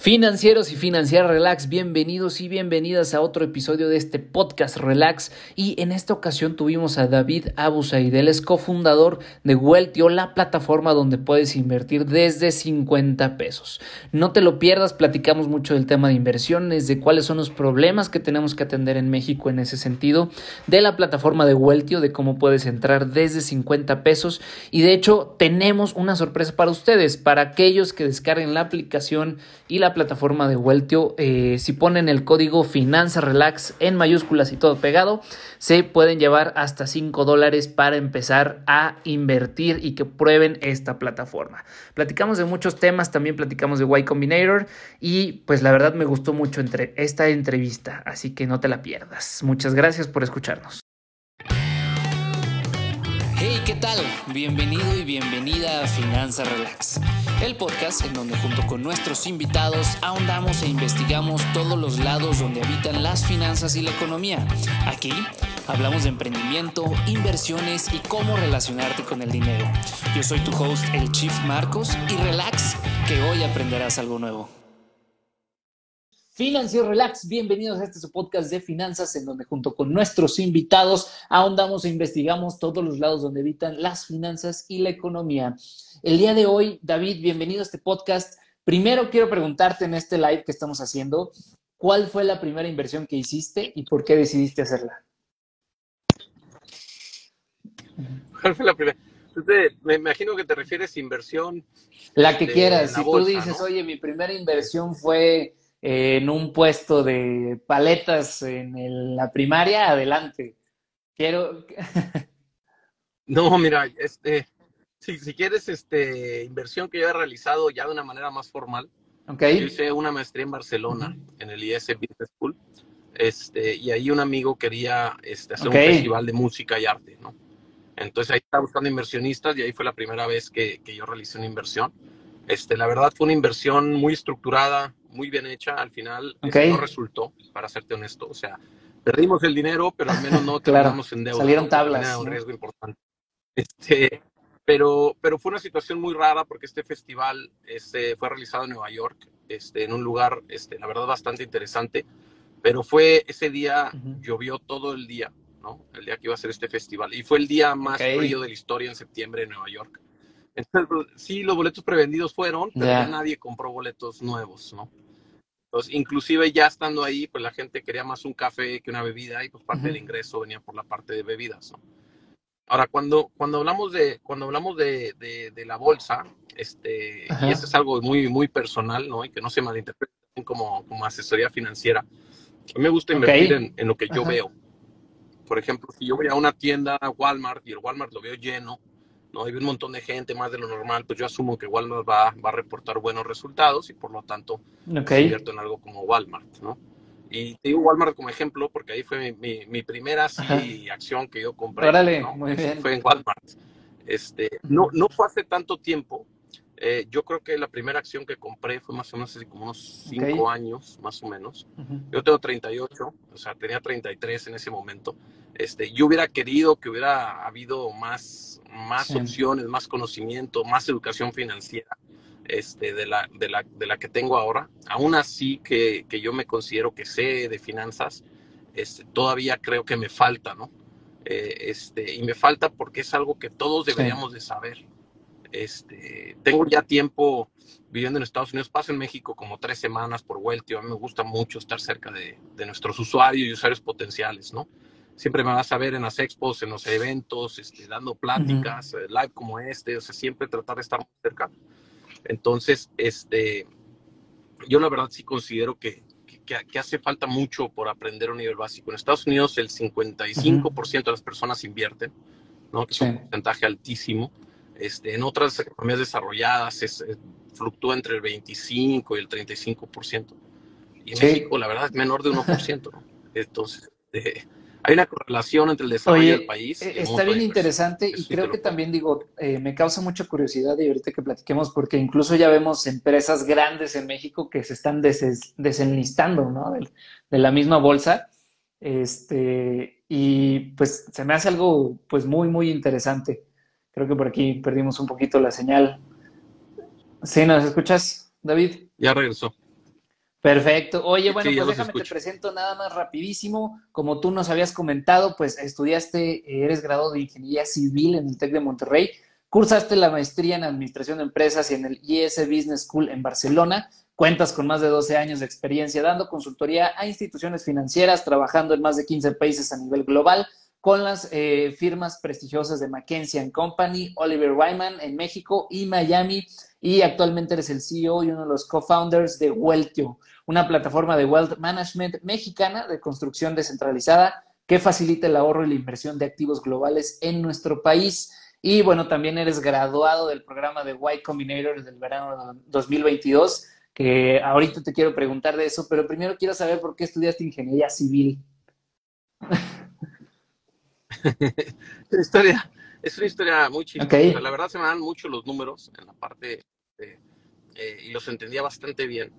Financieros y financieras relax, bienvenidos y bienvenidas a otro episodio de este podcast relax y en esta ocasión tuvimos a David Abusaid, él es cofundador de Weltio, la plataforma donde puedes invertir desde 50 pesos. No te lo pierdas, platicamos mucho del tema de inversiones, de cuáles son los problemas que tenemos que atender en México en ese sentido, de la plataforma de Weltio, de cómo puedes entrar desde 50 pesos y de hecho tenemos una sorpresa para ustedes, para aquellos que descarguen la aplicación y la plataforma de Weltio. Eh, si ponen el código Finanza Relax en mayúsculas y todo pegado, se pueden llevar hasta 5 dólares para empezar a invertir y que prueben esta plataforma. Platicamos de muchos temas, también platicamos de Y Combinator y pues la verdad me gustó mucho entre esta entrevista, así que no te la pierdas. Muchas gracias por escucharnos. Hey, ¿qué tal? Bienvenido y bienvenida a Finanza Relax, el podcast en donde junto con nuestros invitados ahondamos e investigamos todos los lados donde habitan las finanzas y la economía. Aquí hablamos de emprendimiento, inversiones y cómo relacionarte con el dinero. Yo soy tu host, el Chief Marcos, y relax, que hoy aprenderás algo nuevo. Financiero Relax, bienvenidos a este su podcast de finanzas en donde junto con nuestros invitados ahondamos e investigamos todos los lados donde habitan las finanzas y la economía. El día de hoy, David, bienvenido a este podcast. Primero quiero preguntarte en este live que estamos haciendo, ¿cuál fue la primera inversión que hiciste y por qué decidiste hacerla? ¿Cuál fue la primera? me imagino que te refieres a inversión. La que quieras. Si tú dices, oye, mi primera inversión fue en un puesto de paletas en la primaria, adelante. Quiero. no, mira, este, si, si quieres este, inversión que yo he realizado ya de una manera más formal, okay. yo hice una maestría en Barcelona, en el IS Business School, este, y ahí un amigo quería este, hacer un festival de música y arte, ¿no? Entonces ahí estaba buscando inversionistas y ahí fue la primera vez que, que yo realicé una inversión. Este, la verdad fue una inversión muy estructurada, muy bien hecha. Al final no resultó, para serte honesto. O sea, perdimos el dinero, pero al menos no terminamos en deuda. Salieron tablas. un riesgo importante. Este, pero, pero fue una situación muy rara porque este festival este, fue realizado en Nueva York, este, en un lugar, este, la verdad, bastante interesante. Pero fue ese día, llovió todo el día, ¿no? El día que iba a ser este festival. Y fue el día más frío de la historia en septiembre en Nueva York. Sí, los boletos prevendidos fueron, pero ya nadie compró boletos nuevos, ¿no? Entonces, inclusive ya estando ahí, pues la gente quería más un café que una bebida y pues parte del ingreso venía por la parte de bebidas, ¿no? Ahora, cuando, cuando hablamos de, cuando hablamos de, de, la bolsa, este, y eso es algo muy, muy personal, ¿no? Y que no se malinterprete como, como asesoría financiera. A mí me gusta invertir en, en, lo que yo veo. Por ejemplo, si yo voy a una tienda, Walmart, y el Walmart lo veo lleno, ¿no? Hay un montón de gente, más de lo normal, pues yo asumo que Walmart va, va a reportar buenos resultados y por lo tanto okay. invierto en algo como Walmart, ¿no? Y te digo Walmart como ejemplo porque ahí fue mi, mi, primera acción que yo compré. Órale, muy bien. Fue en Walmart. Este, no, no fue hace tanto tiempo. Eh, yo creo que la primera acción que compré fue más o menos hace como unos cinco años, más o menos. Yo tengo 38, o sea, tenía 33 en ese momento. Este, yo hubiera querido que hubiera habido más, más opciones, más conocimiento, más educación financiera este, de, la, de, la, de la que tengo ahora. Aún así que, que yo me considero que sé de finanzas, este, todavía creo que me falta, ¿no? Eh, este, y me falta porque es algo que todos deberíamos de saber. Este, tengo ya tiempo viviendo en Estados Unidos, paso en México como tres semanas por vuelta. A mí me gusta mucho estar cerca de, de nuestros usuarios y usuarios potenciales, ¿no? siempre me vas a ver en las expos, en los eventos, este, dando pláticas, eh, live como este, o sea, siempre tratar de estar cerca. Entonces, este, yo la verdad sí considero que, que, hace falta mucho por aprender a un nivel básico. En Estados Unidos el 55% de las personas invierten, ¿no? que es un porcentaje altísimo. Este, en otras economías desarrolladas es, fluctúa entre el 25 y el 35%. Y en México, la verdad, es menor de 1%. ¿no? Entonces, eh, hay una correlación entre el desarrollo del país. Eh, está bien interesante y creo que también digo, eh, me causa mucha curiosidad y ahorita que platiquemos, porque incluso ya vemos empresas grandes en México que se están desenlistando, ¿no? De, de, la misma bolsa. Este, y pues se me hace algo pues muy, muy interesante. Creo que por aquí perdimos un poquito la señal. ¿Sí nos escuchas, David? Ya regresó. Perfecto. Oye, bueno, pues déjame te presento nada más rapidísimo. Como tú nos habías comentado, pues estudiaste, eres graduado de Ingeniería Civil en el TEC de Monterrey, cursaste la maestría en Administración de Empresas y en el IS Business School en Barcelona. Cuentas con más de 12 años de experiencia dando consultoría a instituciones financieras, trabajando en más de 15 países a nivel global, con las eh, firmas prestigiosas de McKinsey Company, Oliver Wyman en México y Miami. Y actualmente eres el CEO y uno de los co-founders de Wealthio, una plataforma de wealth management mexicana de construcción descentralizada que facilita el ahorro y la inversión de activos globales en nuestro país. Y bueno, también eres graduado del programa de Y Combinator del verano 2022, que ahorita te quiero preguntar de eso, pero primero quiero saber por qué estudiaste ingeniería civil. historia, es una historia muy chistosa. La verdad se me dan mucho los números en la parte eh, y los entendía bastante bien.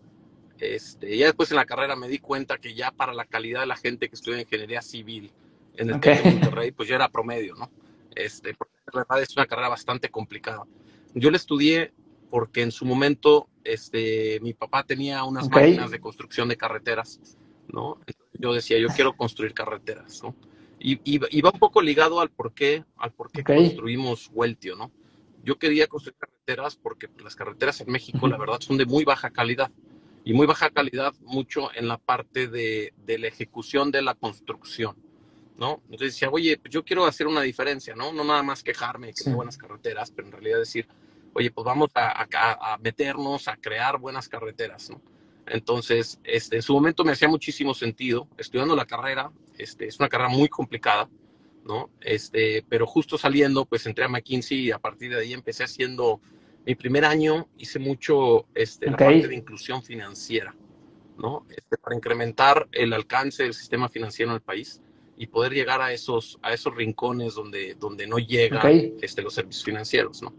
Este, ya después en la carrera me di cuenta que ya para la calidad de la gente que estudia ingeniería civil en el okay. de Monterrey, pues ya era promedio, ¿no? Este, porque la verdad es una carrera bastante complicada. Yo la estudié porque en su momento este, mi papá tenía unas máquinas de construcción de carreteras, ¿no? yo decía, yo quiero construir carreteras, ¿no? Y, va un poco ligado al por qué, al por qué construimos Hueltio, ¿no? Yo quería construir carreteras porque las carreteras en México, la verdad, son de muy baja calidad. Y muy baja calidad mucho en la parte de, de la ejecución de la construcción, ¿no? Entonces decía, oye, pues yo quiero hacer una diferencia, ¿no? No nada más quejarme de que sí. buenas carreteras, pero en realidad decir, oye, pues vamos a, a, a meternos a crear buenas carreteras, ¿no? Entonces, este, en su momento me hacía muchísimo sentido. Estudiando la carrera, este, es una carrera muy complicada, ¿no? Este, pero justo saliendo, pues entré a McKinsey y a partir de ahí empecé haciendo mi primer año, hice mucho este, la parte de inclusión financiera, ¿no? Este, para incrementar el alcance del sistema financiero en el país y poder llegar a esos, a esos rincones donde, donde no llegan este, los servicios financieros, ¿no?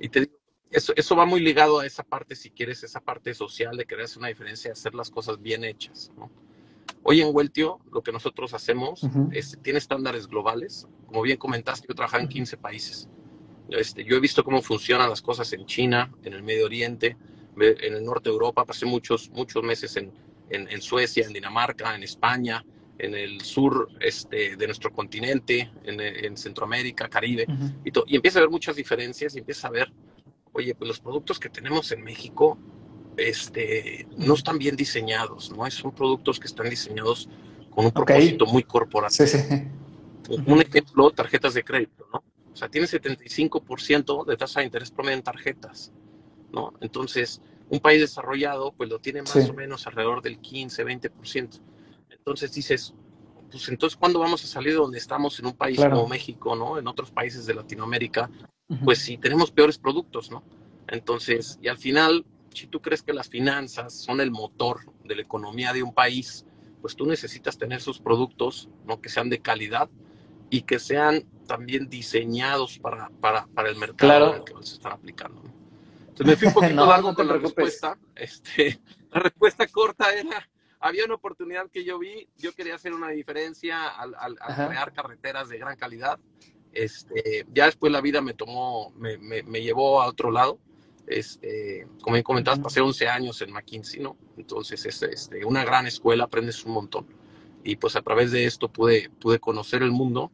Y te digo, eso, eso va muy ligado a esa parte, si quieres, esa parte social de querer hacer una diferencia, hacer las cosas bien hechas. ¿no? Hoy en Weltio, lo que nosotros hacemos es, tiene estándares globales. Como bien comentaste, yo trabajo en 15 países. Este, yo he visto cómo funcionan las cosas en China, en el Medio Oriente, en el norte de Europa. Pasé muchos, muchos meses en, en, en Suecia, en Dinamarca, en España, en el sur este, de nuestro continente, en, en Centroamérica, Caribe, y, y empieza a ver muchas diferencias y empieza a ver oye, pues los productos que tenemos en México este, no están bien diseñados, ¿no? Son productos que están diseñados con un propósito muy corporativo. Un ejemplo, tarjetas de crédito, ¿no? O sea, tiene 75% de tasa de interés promedio en tarjetas, ¿no? Entonces, un país desarrollado, pues lo tiene más o menos alrededor del 15, 20%. Entonces dices, pues entonces, ¿cuándo vamos a salir de donde estamos en un país como México, ¿no? En otros países de Latinoamérica, pues si tenemos peores productos, ¿no? Entonces, y al final, si tú crees que las finanzas son el motor de la economía de un país, pues tú necesitas tener sus productos, ¿no? Que sean de calidad y que sean también diseñados para, para, para el mercado en el que se están aplicando. ¿no? Entonces me fui un poquito largo con la respuesta. Este, la respuesta corta era, había una oportunidad que yo vi, yo quería hacer una diferencia al, al crear carreteras de gran calidad este, ya después la vida me tomó, me, me, llevó a otro lado. Este, como bien comentabas, pasé 11 años en McKinsey, ¿no? Entonces es este, una gran escuela, aprendes un montón. Y pues a través de esto pude, pude conocer el mundo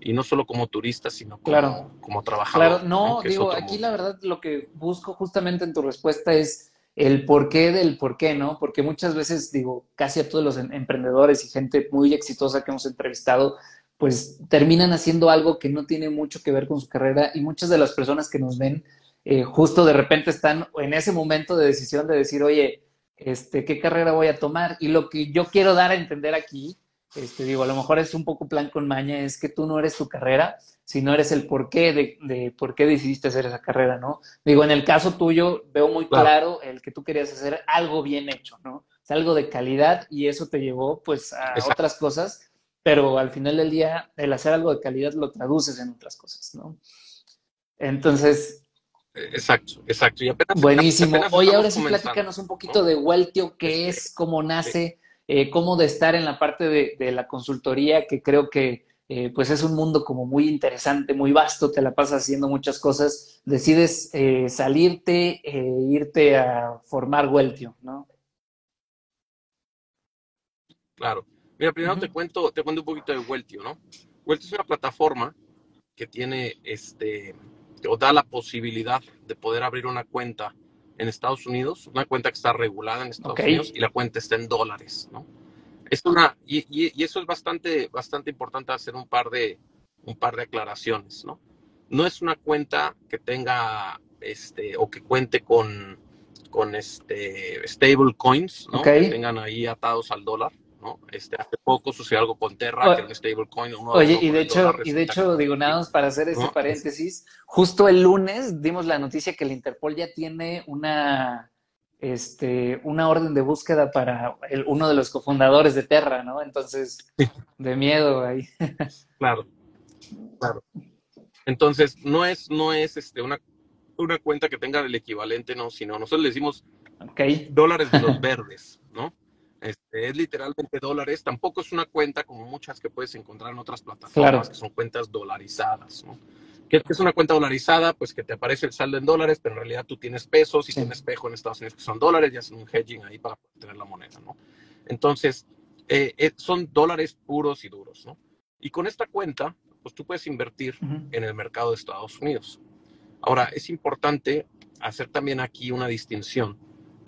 y no solo como turista, sino como, como trabajador. Claro, no, digo, aquí la verdad lo que busco justamente en tu respuesta es el porqué del porqué, ¿no? Porque muchas veces, digo, casi a todos los em, emprendedores y gente muy exitosa que hemos entrevistado, pues terminan haciendo algo que no tiene mucho que ver con su carrera y muchas de las personas que nos ven eh, justo de repente están en ese momento de decisión de decir, oye, este, ¿qué carrera voy a tomar? Y lo que yo quiero dar a entender aquí, este, digo, a lo mejor es un poco plan con maña, es que tú no eres tu carrera, sino eres el porqué de, de por qué decidiste hacer esa carrera, ¿no? Digo, en el caso tuyo veo muy claro, el que tú querías hacer algo bien hecho, ¿no? Algo de calidad y eso te llevó pues a otras cosas pero al final del día, el hacer algo de calidad lo traduces en otras cosas, ¿no? Entonces... Exacto, exacto. Y buenísimo. Oye, ahora sí platícanos un poquito de Weltio, qué este, es, cómo nace, eh, cómo de estar en la parte de, la consultoría, que creo que eh, pues es un mundo como muy interesante, muy vasto, te la pasas haciendo muchas cosas, decides eh, salirte e irte a formar Weltio, ¿no? Claro. Mira, primero te cuento, te cuento un poquito de Weltio, ¿no? Weltio es una plataforma que tiene, este, o da la posibilidad de poder abrir una cuenta en Estados Unidos, una cuenta que está regulada en Estados Unidos y la cuenta está en dólares, ¿no? Es una, y, y, eso es bastante, bastante importante hacer un par de, un par de aclaraciones, ¿no? No es una cuenta que tenga, este, o que cuente con, con este, stable coins, ¿no? Que tengan ahí atados al dólar. ¿No? Este, hace poco sucedió algo con Terra, que era un stablecoin. Oye, y de hecho, y de hecho, digo, nada más para hacer ese paréntesis, justo el lunes dimos la noticia que el Interpol ya tiene una, este, una orden de búsqueda para el, uno de los cofundadores de Terra, ¿no? Entonces, de miedo ahí. claro, claro. Entonces, no es, no es este, una, una cuenta que tenga el equivalente, no, sino nosotros le decimos dólares de los verdes, ¿no? Este, es literalmente dólares, tampoco es una cuenta como muchas que puedes encontrar en otras plataformas, que son cuentas dolarizadas, ¿no? ¿Qué es una cuenta dolarizada? Pues que te aparece el saldo en dólares, pero en realidad tú tienes pesos y tienes espejo en Estados Unidos que son dólares y hacen un hedging ahí para tener la moneda, ¿no? Entonces, eh, eh, son dólares puros y duros, ¿no? Y con esta cuenta, pues tú puedes invertir en el mercado de Estados Unidos. Ahora, es importante hacer también aquí una distinción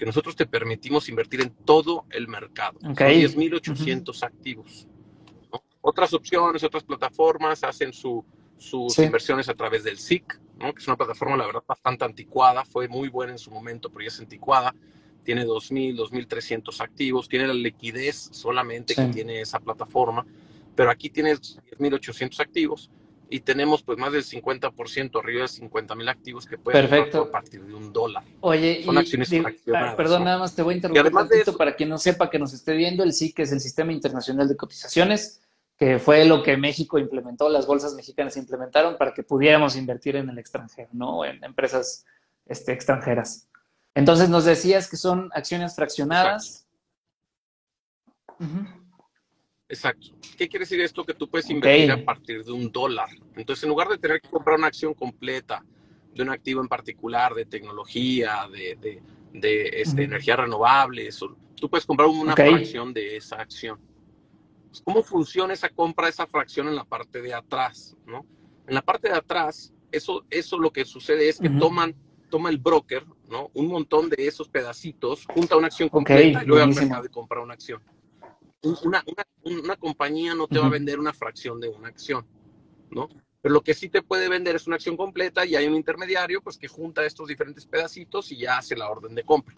que nosotros te permitimos invertir en todo el mercado. Okay. 10.800 activos. Otras opciones, otras plataformas hacen sus inversiones a través del SIC, ¿no? que es una plataforma, la verdad, bastante anticuada. Fue muy buena en su momento, pero ya es anticuada. Tiene 2.000, 2.300 activos. Tiene la liquidez solamente que tiene esa plataforma. Pero aquí tienes 10.800 activos y tenemos pues más del 50%, arriba de 50 mil activos que pueden Perfecto. a partir de un dólar. Oye, Son acciones fraccionadas. Perdón, nada más te voy a interrumpir un poquito para quien no sepa que nos esté viendo, el SIC es el Sistema Internacional de Cotizaciones, que fue lo que México implementó, las bolsas mexicanas implementaron para que pudiéramos invertir en el extranjero, ¿no? En empresas este, extranjeras. Entonces nos decías que son acciones fraccionadas. Exacto. ¿Qué quiere decir esto? Que tú puedes invertir a partir de un dólar. Entonces, en lugar de tener que comprar una acción completa de un activo en particular, de tecnología, de, de, este, energías renovables, tú puedes comprar una fracción de esa acción. Pues, ¿Cómo funciona esa compra, esa fracción en la parte de atrás? ¿no? En la parte de atrás, eso, eso lo que sucede es que toman, toma el broker, ¿no? Un montón de esos pedacitos, junta una acción completa y luego al mercado de comprar una acción una, una, compañía no te va a vender una fracción de una acción, ¿no? Pero lo que sí te puede vender es una acción completa y hay un intermediario pues que junta estos diferentes pedacitos y ya hace la orden de compra.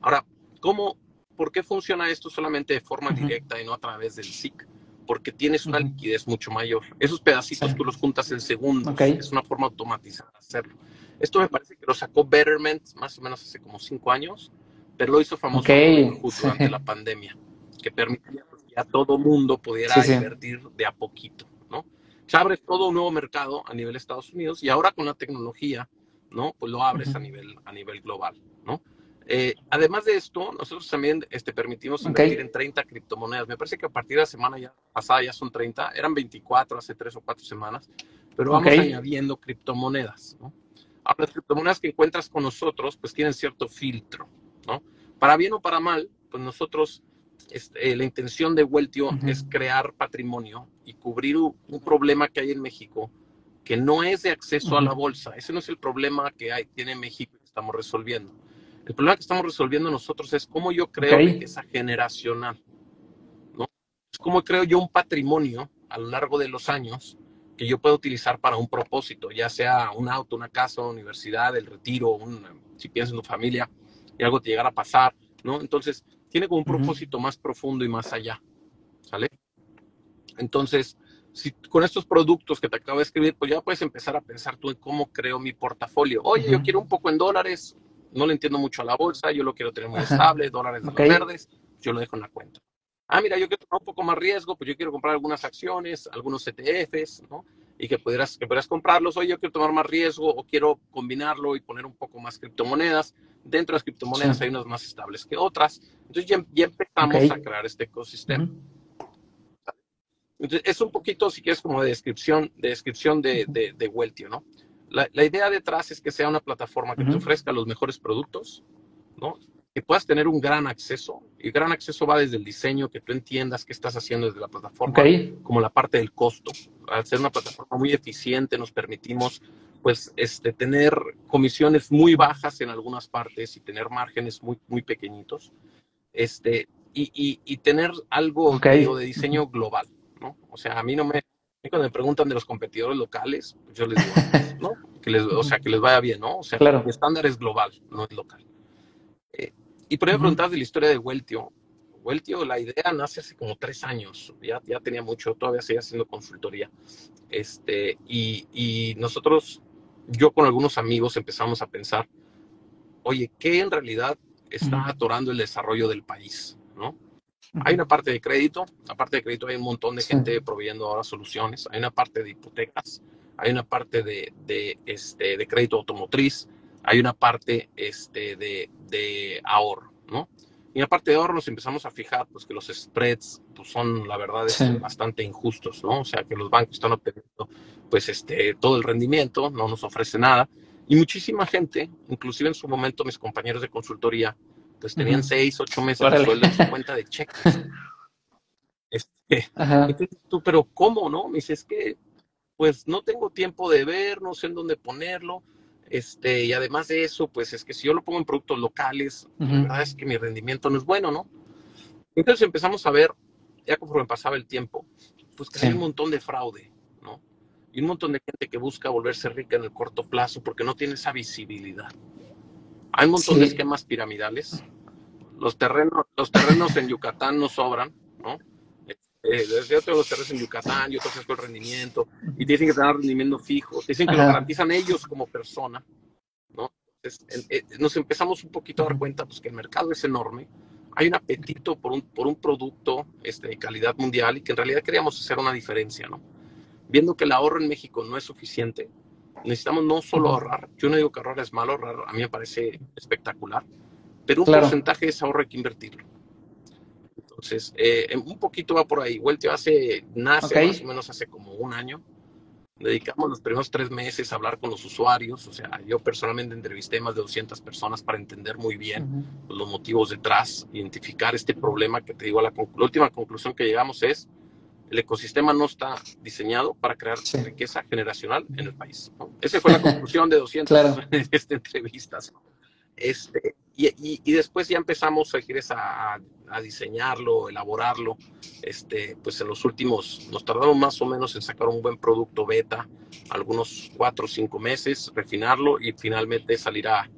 Ahora, ¿cómo, por qué funciona esto solamente de forma directa y no a través del SIC? Porque tienes una liquidez mucho mayor. Esos pedacitos tú los juntas en segundos. Es una forma automatizada de hacerlo. Esto me parece que lo sacó Betterment más o menos hace como cinco años, pero lo hizo famoso justo durante la pandemia que permitía pues, que ya todo mundo pudiera invertir de a poquito, ¿no? Se abre todo un nuevo mercado a nivel Estados Unidos y ahora con la tecnología, ¿no? Pues lo abres a, nivel, a nivel global, ¿no? Eh, además de esto, nosotros también este, permitimos invertir en 30 criptomonedas. Me parece que a partir de la semana ya pasada ya son 30, eran 24 hace tres o cuatro semanas, pero vamos añadiendo criptomonedas, ¿no? Ahora, las criptomonedas que encuentras con nosotros, pues tienen cierto filtro, ¿no? Para bien o para mal, pues nosotros este, la intención de Weltio es crear patrimonio y cubrir un, problema que hay en México que no es de acceso a la bolsa. Ese no es el problema que hay, tiene México que estamos resolviendo. El problema que estamos resolviendo nosotros es cómo yo creo esa generacional. ¿no? Es cómo creo yo un patrimonio a lo largo de los años que yo puedo utilizar para un propósito, ya sea un auto, una casa, una universidad, el retiro, si piensas en tu familia y algo te llegara a pasar, ¿no? Entonces, tiene como un propósito más profundo y más allá, ¿sale? Entonces, si con estos productos que te acabo de escribir, pues ya puedes empezar a pensar tú en cómo creo mi portafolio. Oye, yo quiero un poco en dólares, no le entiendo mucho a la bolsa, yo lo quiero tener muy estable, dólares verdes, yo lo dejo en la cuenta. Ah, mira, yo quiero tomar un poco más riesgo, pues yo quiero comprar algunas acciones, algunos ETFs, ¿no? Y que pudieras, que pudieras comprarlos. Oye, yo quiero tomar más riesgo o quiero combinarlo y poner un poco más criptomonedas dentro de las criptomonedas hay unas más estables que otras. Entonces ya, empezamos a crear este ecosistema. Entonces es un poquito, si quieres, como de descripción de, descripción de, de, Weltio, ¿no? La, la, idea detrás es que sea una plataforma que te ofrezca los mejores productos, ¿no? Que puedas tener un gran acceso y Y gran acceso va desde el diseño, que tú entiendas qué estás haciendo desde la plataforma, como la parte del costo. Al ser una plataforma muy eficiente, nos permitimos pues este, tener comisiones muy bajas en algunas partes y tener márgenes muy, muy pequeñitos. Este, y, y, tener algo de diseño global, ¿no? O sea, a mí no me, cuando me preguntan de los competidores locales, pues yo les digo, ¿no? Que les, o sea, que les vaya bien, ¿no? O sea, el estándar es global, no es local. Eh, y por ejemplo, preguntar de la historia de Weltio. Weltio, la idea nace hace como tres años, ya, ya tenía mucho, todavía seguía haciendo consultoría. Este, y, y nosotros yo con algunos amigos empezamos a pensar, oye, ¿qué en realidad está atorando el desarrollo del país? ¿no? Hay una parte de crédito, aparte de crédito hay un montón de gente proveyendo ahora soluciones, hay una parte de hipotecas, hay una parte de, de, este, de crédito automotriz, hay una parte este, de, de ahorro, ¿no? Y aparte de ahorro nos empezamos a fijar pues, que los spreads pues, son, la verdad, bastante injustos, ¿no? O sea, que los bancos están obteniendo pues, este, todo el rendimiento, no nos ofrece nada. Y muchísima gente, inclusive en su momento mis compañeros de consultoría, pues tenían seis, ocho meses de sueldo en su cuenta de cheques. Este, tú, pero ¿cómo, no? Me dices, es que, pues no tengo tiempo de ver, no sé en dónde ponerlo este, y además de eso, pues es que si yo lo pongo en productos locales, la verdad es que mi rendimiento no es bueno, ¿no? Entonces empezamos a ver, ya conforme pasaba el tiempo, pues que hay un montón de fraude, ¿no? Y un montón de gente que busca volverse rica en el corto plazo porque no tiene esa visibilidad. Hay un montón de esquemas piramidales. Los terrenos, los terrenos en Yucatán no sobran, ¿no? Eh, yo tengo los terrenos en Yucatán, yo tengo el rendimiento, y dicen que tener rendimiento fijo, dicen que lo garantizan ellos como persona, ¿no? Entonces, eh, nos empezamos un poquito a dar cuenta pues, que el mercado es enorme, hay un apetito por un, por un producto este, de calidad mundial y que en realidad queríamos hacer una diferencia, ¿no? Viendo que el ahorro en México no es suficiente, necesitamos no solo ahorrar, yo no digo que ahorrar es malo, ahorrar a mí me parece espectacular, pero un porcentaje de ese ahorro hay que invertirlo. Entonces, eh, un poquito va por ahí. Vuelto hace, nace más o menos hace como un año. Dedicamos los primeros tres meses a hablar con los usuarios. O sea, yo personalmente entrevisté más de 200 personas para entender muy bien los motivos detrás, identificar este problema que te digo. La, la, última conclusión que llegamos es, el ecosistema no está diseñado para crear riqueza generacional en el país. Esa fue la conclusión de 200 claro. entrevistas. Este, y, y, después ya empezamos a, a, a, diseñarlo, elaborarlo. Este, pues en los últimos, nos tardamos más o menos en sacar un buen producto beta, algunos cuatro o cinco meses, refinarlo y finalmente salir a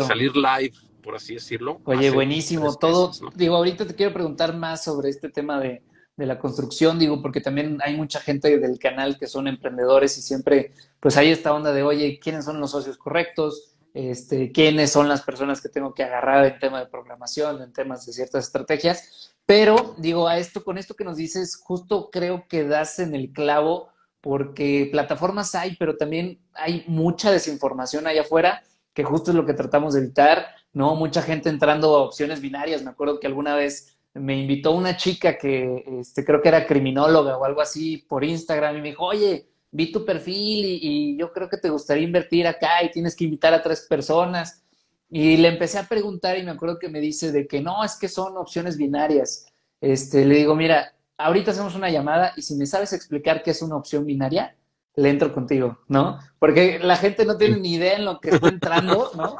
salir live, por así decirlo. Oye, buenísimo. Todo, digo, ahorita te quiero preguntar más sobre este tema de, de la construcción, digo, porque también hay mucha gente del canal que son emprendedores y siempre, pues hay esta onda de, oye, ¿quiénes son los socios correctos? Este, quiénes son las personas que tengo que agarrar en tema de programación, en temas de ciertas estrategias. Pero digo, a esto, con esto que nos dices, justo creo que das en el clavo, porque plataformas hay, pero también hay mucha desinformación allá afuera, que justo es lo que tratamos de evitar, ¿no? Mucha gente entrando a opciones binarias. Me acuerdo que alguna vez me invitó una chica que este, creo que era criminóloga o algo así por Instagram y me dijo, oye, vi tu perfil y, yo creo que te gustaría invertir acá y tienes que invitar a tres personas. Y le empecé a preguntar y me acuerdo que me dice de que no, es que son opciones binarias. Este, le digo, mira, ahorita hacemos una llamada y si me sabes explicar qué es una opción binaria, le entro contigo, ¿no? Porque la gente no tiene ni idea en lo que está entrando, ¿no?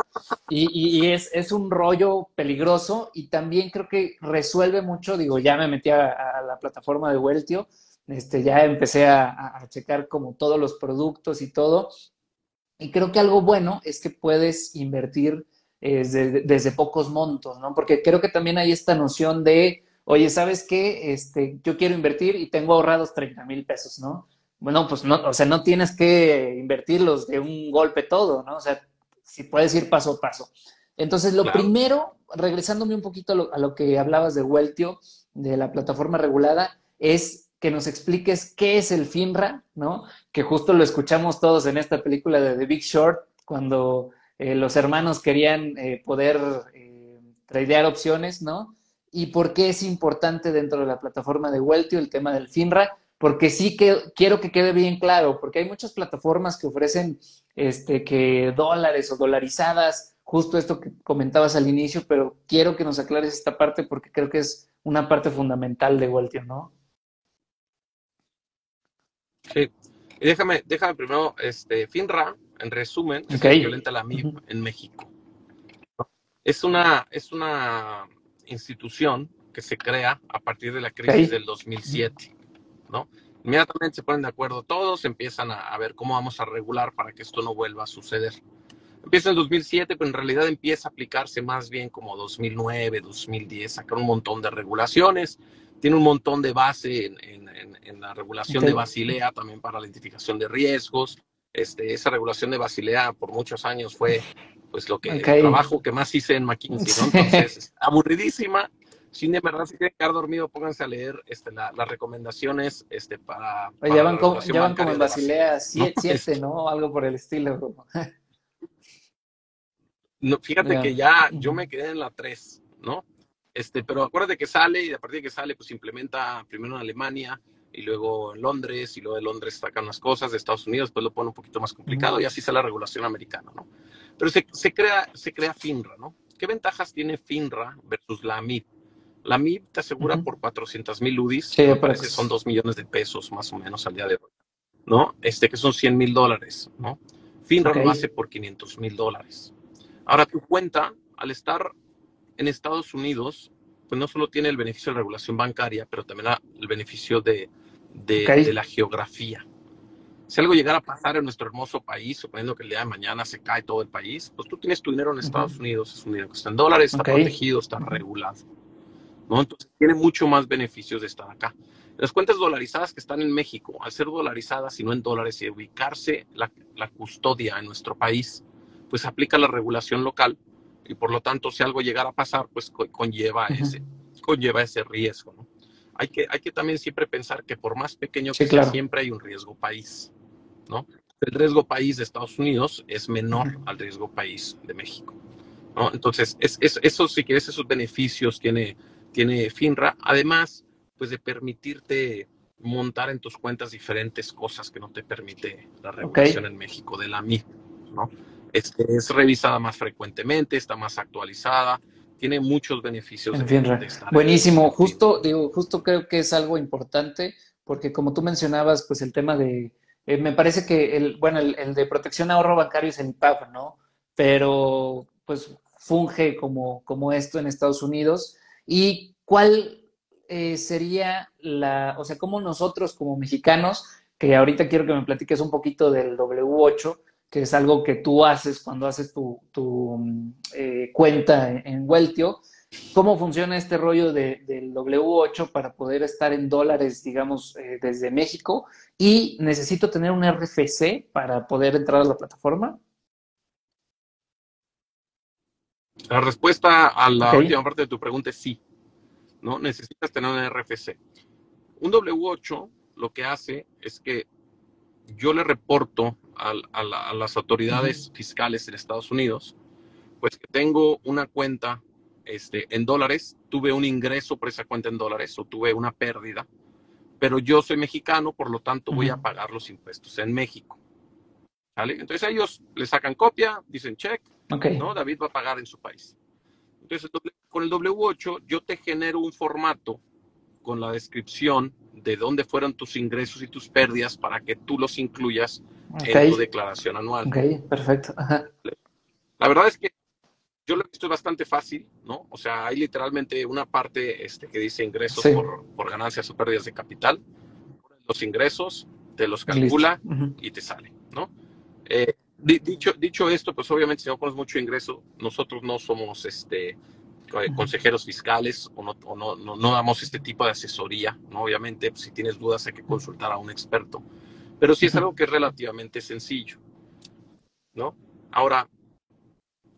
Y, es, es, un rollo peligroso y también creo que resuelve mucho, digo, ya me metí a, a la plataforma de Weltio este, ya empecé a, checar como todos los productos y todo. Y creo que algo bueno es que puedes invertir eh, desde, pocos montos, ¿no? Porque creo que también hay esta noción de, oye, ¿sabes qué? Este, yo quiero invertir y tengo ahorrados 30 mil pesos, ¿no? Bueno, pues no, o sea, no tienes que invertirlos de un golpe todo, ¿no? O sea, si puedes ir paso a paso. Entonces, lo primero, regresándome un poquito a lo, a lo que hablabas de Weltio, de la plataforma regulada, es que nos expliques qué es el FINRA, ¿no? Que justo lo escuchamos todos en esta película de The Big Short, cuando eh, los hermanos querían eh, poder eh, tradear opciones, ¿no? Y por qué es importante dentro de la plataforma de Weltio el tema del FINRA, porque sí que quiero que quede bien claro, porque hay muchas plataformas que ofrecen este, que dólares o dolarizadas justo esto que comentabas al inicio, pero quiero que nos aclares esta parte porque creo que es una parte fundamental de Waltio, ¿no? Sí. Y déjame, déjame primero, este, FINRA, en resumen, es el equivalente a la MIP en México. Es una, es una institución que se crea a partir de la crisis del 2007, ¿no? Inmediatamente se ponen de acuerdo todos, empiezan a, ver cómo vamos a regular para que esto no vuelva a suceder. Empieza en 2007, pero en realidad empieza a aplicarse más bien como 2009, 2010, sacar un montón de regulaciones, tiene un montón de base en, la regulación de Basilea también para la identificación de riesgos. Este, esa regulación de Basilea por muchos años fue pues lo que el trabajo que más hice en McKinsey, ¿no? Entonces, aburridísima. Si de verdad se quieren quedar dormido, pónganse a leer este, las recomendaciones este, para. ya van, como, en Basilea 7, ¿no? Algo por el estilo. no, fíjate que ya yo me quedé en la 3, ¿no? Este, pero acuérdate que sale y a partir de que sale, pues implementa primero en Alemania y luego en Londres y luego de Londres sacan las cosas de Estados Unidos, pues lo pone un poquito más complicado y así sale la regulación americana, ¿no? Pero se, se, crea, se crea FINRA, ¿no? ¿Qué ventajas tiene FINRA versus la MIP? La MIP te asegura por 400 mil UDIs, sí, que son 2 millones de pesos más o menos al día de hoy, ¿no? Este que son 100 mil dólares, ¿no? FINRA lo hace por 500 mil dólares. Ahora tu cuenta, al estar en Estados Unidos, pues no solo tiene el beneficio de regulación bancaria, pero también el beneficio de, de, la geografía. Si algo llegara a pasar en nuestro hermoso país, suponiendo que el día de mañana se cae todo el país, pues tú tienes tu dinero en Estados Unidos, es un dinero que está en dólares, está protegido, está regulado. ¿no? Entonces tiene mucho más beneficios de estar acá. Las cuentas dolarizadas que están en México, al ser dolarizadas y no en dólares y ubicarse la, la custodia en nuestro país, pues aplica la regulación local y por lo tanto si algo llegara a pasar, pues conlleva, ese, conlleva ese riesgo. ¿no? Hay, que, hay que también siempre pensar que por más pequeño que sea, siempre hay un riesgo país. ¿no? El riesgo país de Estados Unidos es menor al riesgo país de México. ¿no? Entonces, es, es, eso, si quieres, esos beneficios tiene, tiene FINRA, además pues de permitirte montar en tus cuentas diferentes cosas que no te permite la regulación en México de la MI, ¿no? Este, es revisada más frecuentemente, está más actualizada, tiene muchos beneficios. En fin, Buenísimo, justo, digo, justo creo que es algo importante, porque como tú mencionabas, pues el tema de, eh, me parece que el, bueno, el, de protección ahorro bancario es el IPAP, ¿no? Pero pues funge como, como esto en Estados Unidos. ¿Y cuál eh, sería la, o sea, cómo nosotros como mexicanos, que ahorita quiero que me platiques un poquito del W8, que es algo que tú haces cuando haces tu, eh, cuenta en, Weltio. ¿Cómo funciona este rollo del W8 para poder estar en dólares, digamos, eh, desde México? Y necesito tener un RFC para poder entrar a la plataforma. La respuesta a la última parte de tu pregunta es sí. ¿no? Necesitas tener un RFC. Un W8 lo que hace es que yo le reporto a, las autoridades fiscales en Estados Unidos, pues que tengo una cuenta este, en dólares, tuve un ingreso por esa cuenta en dólares o tuve una pérdida, pero yo soy mexicano, por lo tanto voy a pagar los impuestos en México. ¿Vale? Entonces ellos le sacan copia, dicen check, ¿no? David va a pagar en su país. Entonces con el W8 yo te genero un formato con la descripción de dónde fueron tus ingresos y tus pérdidas para que tú los incluyas en tu declaración anual. Ok, perfecto. La verdad es que yo lo he visto bastante fácil, ¿no? O sea, hay literalmente una parte este, que dice ingresos por, ganancias o pérdidas de capital. Los ingresos, te los calcula y te sale, ¿no? Eh, dicho, dicho esto, pues obviamente si no pones mucho ingreso, nosotros no somos este, consejeros fiscales o, no, no, no, damos este tipo de asesoría, ¿no? Obviamente, pues, si tienes dudas hay que consultar a un experto, pero sí es algo que es relativamente sencillo, ¿no? Ahora,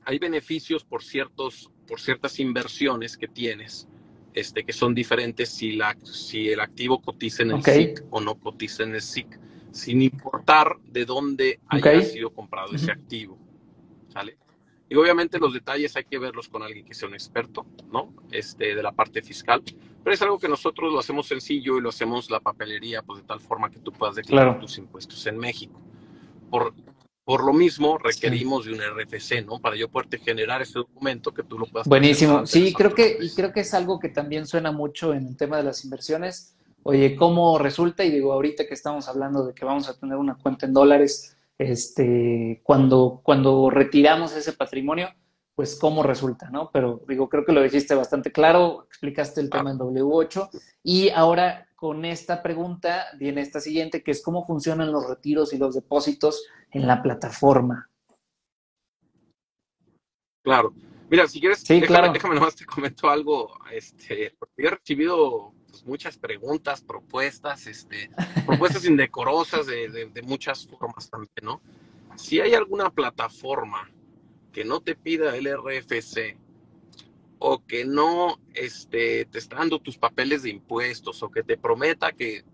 hay beneficios por, ciertos, por ciertas inversiones que tienes, este, que son diferentes si, la, si el activo cotiza en el SIC o no cotiza en el SIC, sin importar de dónde haya sido comprado ese activo, ¿sale? Y obviamente los detalles hay que verlos con alguien que sea un experto, ¿no? Este, de la parte fiscal. Pero es algo que nosotros lo hacemos sencillo y lo hacemos la papelería, pues de tal forma que tú puedas declarar tus impuestos en México. Por, Por lo mismo, requerimos de un RFC, ¿no? Para yo poderte generar ese documento que tú lo puedas. Buenísimo. Sí, creo que, y creo que es algo que también suena mucho en el tema de las inversiones. Oye, ¿cómo resulta? Y digo, ahorita que estamos hablando de que vamos a tener una cuenta en dólares, este, cuando, cuando retiramos ese patrimonio, pues cómo resulta, ¿no? Pero digo, creo que lo dijiste bastante claro, explicaste el tema en W8 y ahora con esta pregunta viene esta siguiente, que es cómo funcionan los retiros y los depósitos en la plataforma. Claro. Mira, si quieres, sí, déjame, claro. déjame nomás te comento algo, este, porque he recibido pues, muchas preguntas, propuestas, este, propuestas indecorosas de, de, de muchas formas también, ¿no? Si hay alguna plataforma que no te pida el RFC o que no este, te está dando tus papeles de impuestos o que te prometa que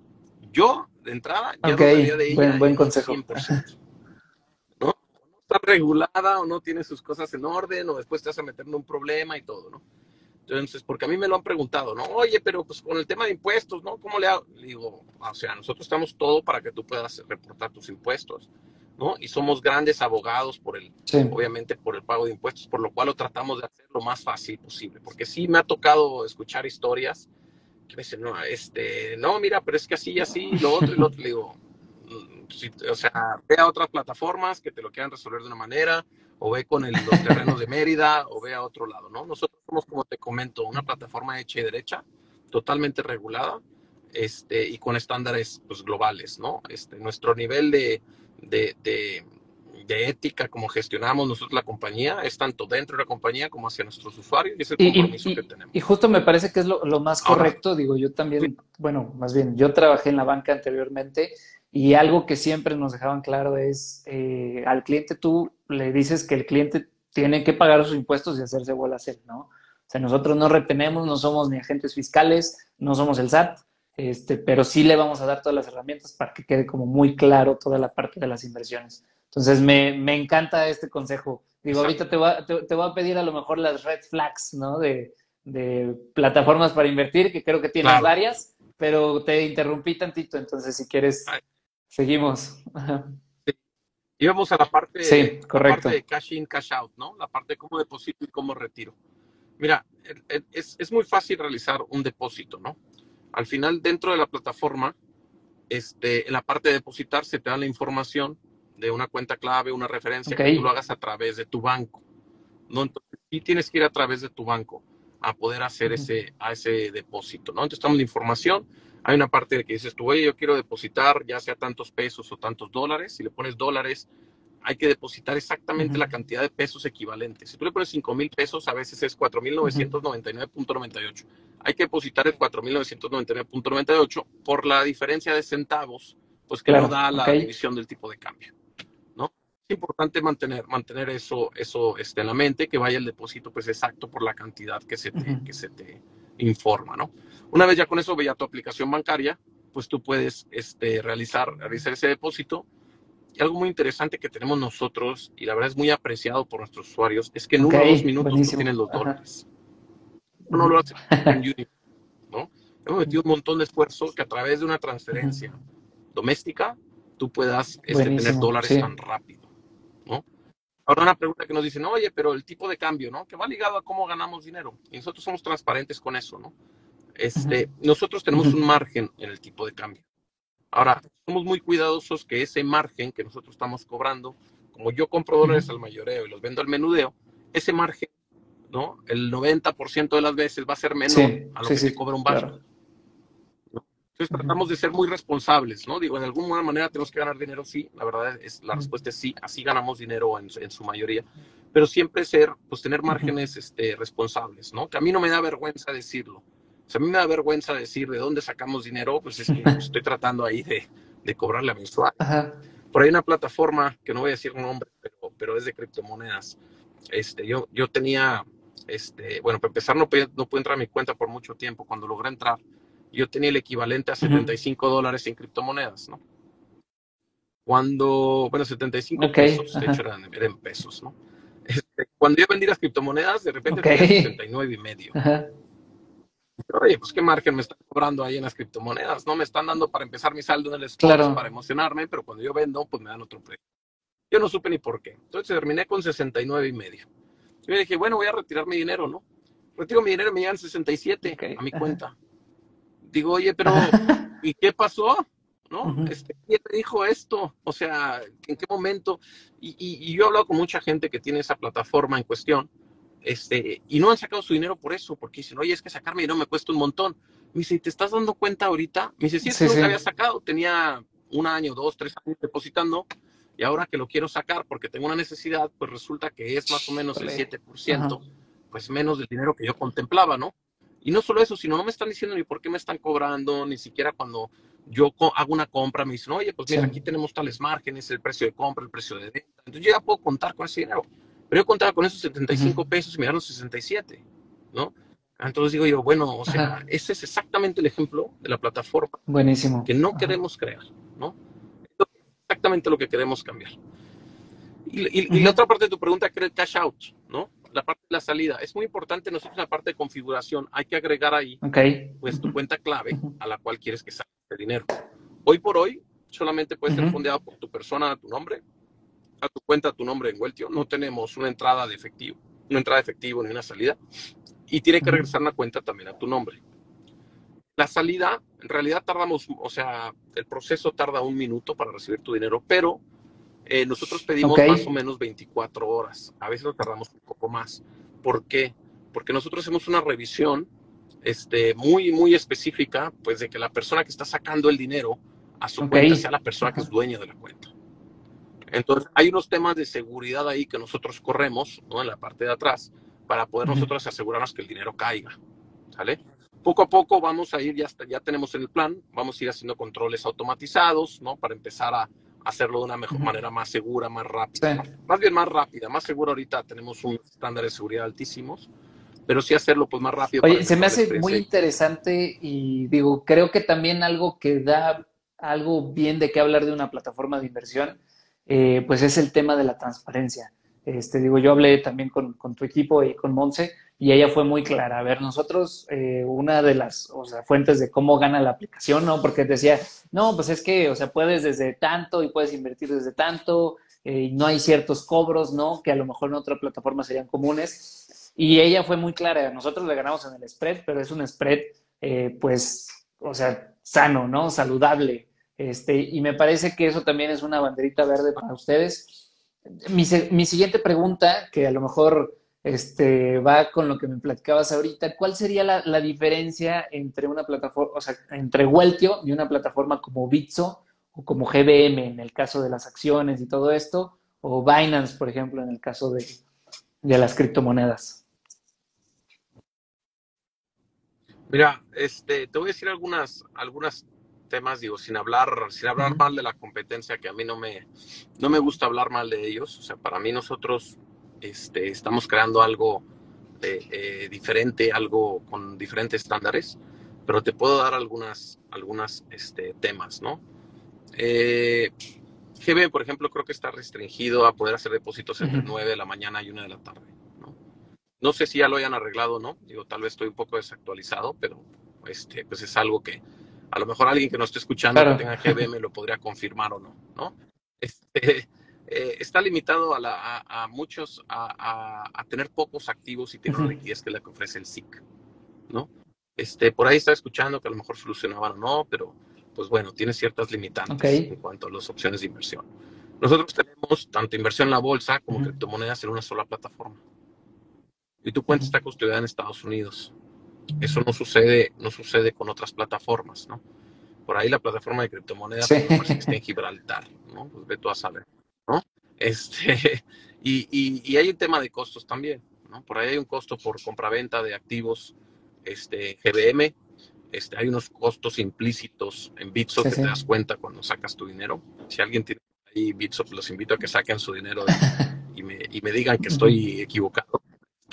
yo, de entrada, ya okay. no de ella buen, buen consejo. 100%, ¿no? no está regulada o no tiene sus cosas en orden o después te vas a meter en un problema y todo, ¿no? Entonces, porque a mí me lo han preguntado, ¿no? Oye, pero pues con el tema de impuestos, ¿no? ¿Cómo le hago? Le digo, o sea, nosotros estamos todo para que tú puedas reportar tus impuestos. ¿no? Y somos grandes abogados por el, sí. obviamente por el pago de impuestos, por lo cual lo tratamos de hacer lo más fácil posible, porque sí me ha tocado escuchar historias que me dicen, no, este, no, mira, pero es que así, así, lo otro y lo otro, le digo, si, o sea, ve a otras plataformas que te lo quieran resolver de una manera, o ve con el, los terrenos de Mérida, o ve a otro lado, ¿no? Nosotros somos, como te comento, una plataforma hecha y derecha, totalmente regulada, este, y con estándares pues, globales, ¿no? Este, nuestro nivel de, de, de, de, ética, como gestionamos nosotros la compañía, es tanto dentro de la compañía como hacia nuestros usuarios y es el compromiso y, y, que tenemos. Y justo me parece que es lo, lo más correcto, Ahora, digo, yo también, sí. bueno, más bien, yo trabajé en la banca anteriormente y algo que siempre nos dejaban claro es, eh, al cliente tú le dices que el cliente tiene que pagar sus impuestos y hacerse bola a hacer, ¿no? O sea, nosotros no retenemos, no somos ni agentes fiscales, no somos el SAT, este, pero sí le vamos a dar todas las herramientas para que quede como muy claro toda la parte de las inversiones. Entonces, me, me encanta este consejo. Digo, ahorita te voy, a, te, te voy, a, pedir a lo mejor las red flags, ¿no? De, de plataformas para invertir, que creo que tienes claro. varias, pero te interrumpí tantito, entonces si quieres. Seguimos. Sí. Íbamos a la parte, sí, correcto. La parte de cash in, cash out, ¿no? La parte de cómo deposito y cómo retiro. Mira, es, es muy fácil realizar un depósito, ¿no? Al final, dentro de la plataforma, este, en la parte de depositar, se te da la información de una cuenta clave, una referencia, okay. que tú lo hagas a través de tu banco. ¿no? Entonces, sí tienes que ir a través de tu banco a poder hacer uh -huh. ese, a ese depósito. ¿no? Entonces, estamos de información. Hay una parte de que dices tú, oye, yo quiero depositar ya sea tantos pesos o tantos dólares. Si le pones dólares, hay que depositar exactamente uh -huh. la cantidad de pesos equivalentes. Si tú le pones 5 mil pesos, a veces es 4.999.98. Hay que depositar el 4.999.98 por la diferencia de centavos, pues que claro, no da la okay. división del tipo de cambio. ¿no? Es importante mantener, mantener eso, eso este, en la mente, que vaya el depósito pues exacto por la cantidad que se te, uh -huh. que se te informa. ¿no? Una vez ya con eso veía tu aplicación bancaria, pues tú puedes este, realizar, realizar ese depósito y algo muy interesante que tenemos nosotros, y la verdad es muy apreciado por nuestros usuarios, es que en okay, uno o dos minutos tú tienes los dólares. Uno lo hace en Unity, ¿no? Hemos metido un montón de esfuerzo que a través de una transferencia uh -huh. doméstica tú puedas este, tener dólares sí. tan rápido, ¿no? Ahora una pregunta que nos dicen, oye, pero el tipo de cambio, ¿no? Que va ligado a cómo ganamos dinero. Y nosotros somos transparentes con eso, ¿no? Este, uh -huh. Nosotros tenemos uh -huh. un margen en el tipo de cambio. Ahora, somos muy cuidadosos que ese margen que nosotros estamos cobrando, como yo compro dólares al mayoreo y los vendo al menudeo, ese margen, ¿no? El 90% de las veces va a ser menor sí, a lo sí, que sí, se cobra un. Claro. Entonces tratamos de ser muy responsables, ¿no? Digo, de alguna manera tenemos que ganar dinero, sí, la verdad es, la respuesta es sí, así ganamos dinero en, en su mayoría, pero siempre ser, pues tener márgenes este, responsables, ¿no? Que a mí no me da vergüenza decirlo. O sea, a mí me da vergüenza decir de dónde sacamos dinero, pues es que estoy tratando ahí de, de cobrarle a mensual. Ajá. Por ahí una plataforma, que no voy a decir un nombre, pero, pero es de criptomonedas. Este, yo, yo tenía, este, bueno, para empezar no, no pude entrar a mi cuenta por mucho tiempo. Cuando logré entrar, yo tenía el equivalente a 75 uh -huh. dólares en criptomonedas, ¿no? Cuando, bueno, 75 okay. pesos, de hecho eran, eran pesos, ¿no? Este, cuando yo vendí las criptomonedas, de repente okay. tenía 69 y medio. Ajá. Oye, pues qué margen me están cobrando ahí en las criptomonedas, ¿no? Me están dando para empezar mi saldo en el stock claro. para emocionarme, pero cuando yo vendo, pues me dan otro precio. Yo no supe ni por qué. Entonces terminé con 69 y medio. Yo me dije, bueno, voy a retirar mi dinero, ¿no? Retiro mi dinero y me llegan 67 a mi cuenta. Digo, oye, pero ¿y qué pasó? ¿No? este, ¿Quién me dijo esto? O sea, ¿en qué momento? Y, y, yo he hablado con mucha gente que tiene esa plataforma en cuestión, este, y no han sacado su dinero por eso, porque dicen, oye, es que sacarme dinero me cuesta un montón. Me dice, ¿te estás dando cuenta ahorita? Me dice, sí, es que había sacado, tenía un año, dos, tres años depositando, y ahora que lo quiero sacar porque tengo una necesidad, pues resulta que es más o menos el 7%, pues menos del dinero que yo contemplaba, ¿no? Y no solo eso, sino no me están diciendo ni por qué me están cobrando, ni siquiera cuando yo hago una compra me dicen, oye, pues mira, aquí tenemos tales márgenes, el precio de compra, el precio de venta. Entonces yo ya puedo contar con ese dinero. Pero yo contaba con esos 75 pesos y me dieron 67, ¿no? Entonces digo yo, bueno, o sea, ese es exactamente el ejemplo de la plataforma. Buenísimo. Que no queremos crear, ¿no? exactamente lo que queremos cambiar. Y, la otra parte de tu pregunta, que era el cash out, ¿no? La parte de la salida. Es muy importante, nosotros la parte de configuración, hay que agregar ahí, pues, tu cuenta clave a la cual quieres que salga el dinero. Hoy por hoy, solamente puede ser fondeado por tu persona a tu nombre, a tu cuenta a tu nombre en Weltio. No tenemos una entrada de efectivo, una entrada de efectivo ni una salida. Y tiene que regresar una cuenta también a tu nombre. La salida, en realidad tardamos, o sea, el proceso tarda un minuto para recibir tu dinero, pero eh, nosotros pedimos más o menos 24 horas. A veces lo tardamos un poco más. ¿Por qué? Porque nosotros hacemos una revisión este, muy, muy específica, pues de que la persona que está sacando el dinero a su cuenta sea la persona que es dueña de la cuenta. Entonces, hay unos temas de seguridad ahí que nosotros corremos, ¿no? En la parte de atrás, para poder nosotros asegurarnos que el dinero caiga. ¿Sale? poco a poco vamos a ir, ya, ya tenemos el plan, vamos a ir haciendo controles automatizados, ¿no? Para empezar a hacerlo de una mejor manera, más segura, más rápida. Más bien más rápida, más segura ahorita tenemos un estándar de seguridad altísimos, pero sí hacerlo pues más rápido. Oye, se me hace muy interesante y digo, creo que también algo que da algo bien de qué hablar de una plataforma de inversión, eh, pues es el tema de la transparencia. Este, digo, yo hablé también con, con tu equipo y con Monse y ella fue muy clara. A ver, nosotros, eh, una de las fuentes de cómo gana la aplicación, ¿no? Porque decía, no, pues es que, o sea, puedes desde tanto y puedes invertir desde tanto, eh, no hay ciertos cobros, ¿no? Que a lo mejor en otra plataforma serían comunes. Y ella fue muy clara, nosotros le ganamos en el spread, pero es un spread, eh, pues, o sea, sano, ¿no? Saludable. Este, y me parece que eso también es una banderita verde para ustedes. Mi, mi siguiente pregunta, que a lo mejor este, va con lo que me platicabas ahorita. ¿Cuál sería la, diferencia entre una plataforma, o sea, entre Weltio y una plataforma como Bitso o como GBM en el caso de las acciones y todo esto, o Binance, por ejemplo, en el caso de, las criptomonedas? Mira, este, te voy a decir algunas, algunas temas, digo, sin hablar, sin hablar mal de la competencia, que a mí no me, no me gusta hablar mal de ellos. O sea, para mí nosotros este, estamos creando algo eh, eh, diferente, algo con diferentes estándares, pero te puedo dar algunas, algunas este, temas, ¿no? Eh, GB, por ejemplo, creo que está restringido a poder hacer depósitos entre 9 de la mañana y 1 de la tarde, ¿no? No sé si ya lo hayan arreglado o no, digo, tal vez estoy un poco desactualizado, pero este, pues es algo que a lo mejor alguien que no esté escuchando que tenga GB me lo podría confirmar o no, ¿no? Este, eh, está limitado a, muchos a, tener pocos activos y tener una liquidez que es la que ofrece el SIC, ¿no? Este, por ahí está escuchando que a lo mejor solucionaban o no, pero pues bueno, tiene ciertas limitantes en cuanto a las opciones de inversión. Nosotros tenemos tanto inversión en la bolsa como criptomonedas en una sola plataforma. Y tu cuenta está custodiada en Estados Unidos. Eso no sucede, no sucede con otras plataformas, ¿no? Por ahí la plataforma de criptomonedas pues, está en Gibraltar, ¿no? Pues ve tú a saber. ¿no? Este, y, y, hay un tema de costos también, ¿no? Por ahí hay un costo por compraventa de activos este, GBM, este, hay unos costos implícitos en Bitso que te das cuenta cuando sacas tu dinero. Si alguien tiene ahí Bitso, pues los invito a que saquen su dinero y, me, y me digan que estoy equivocado.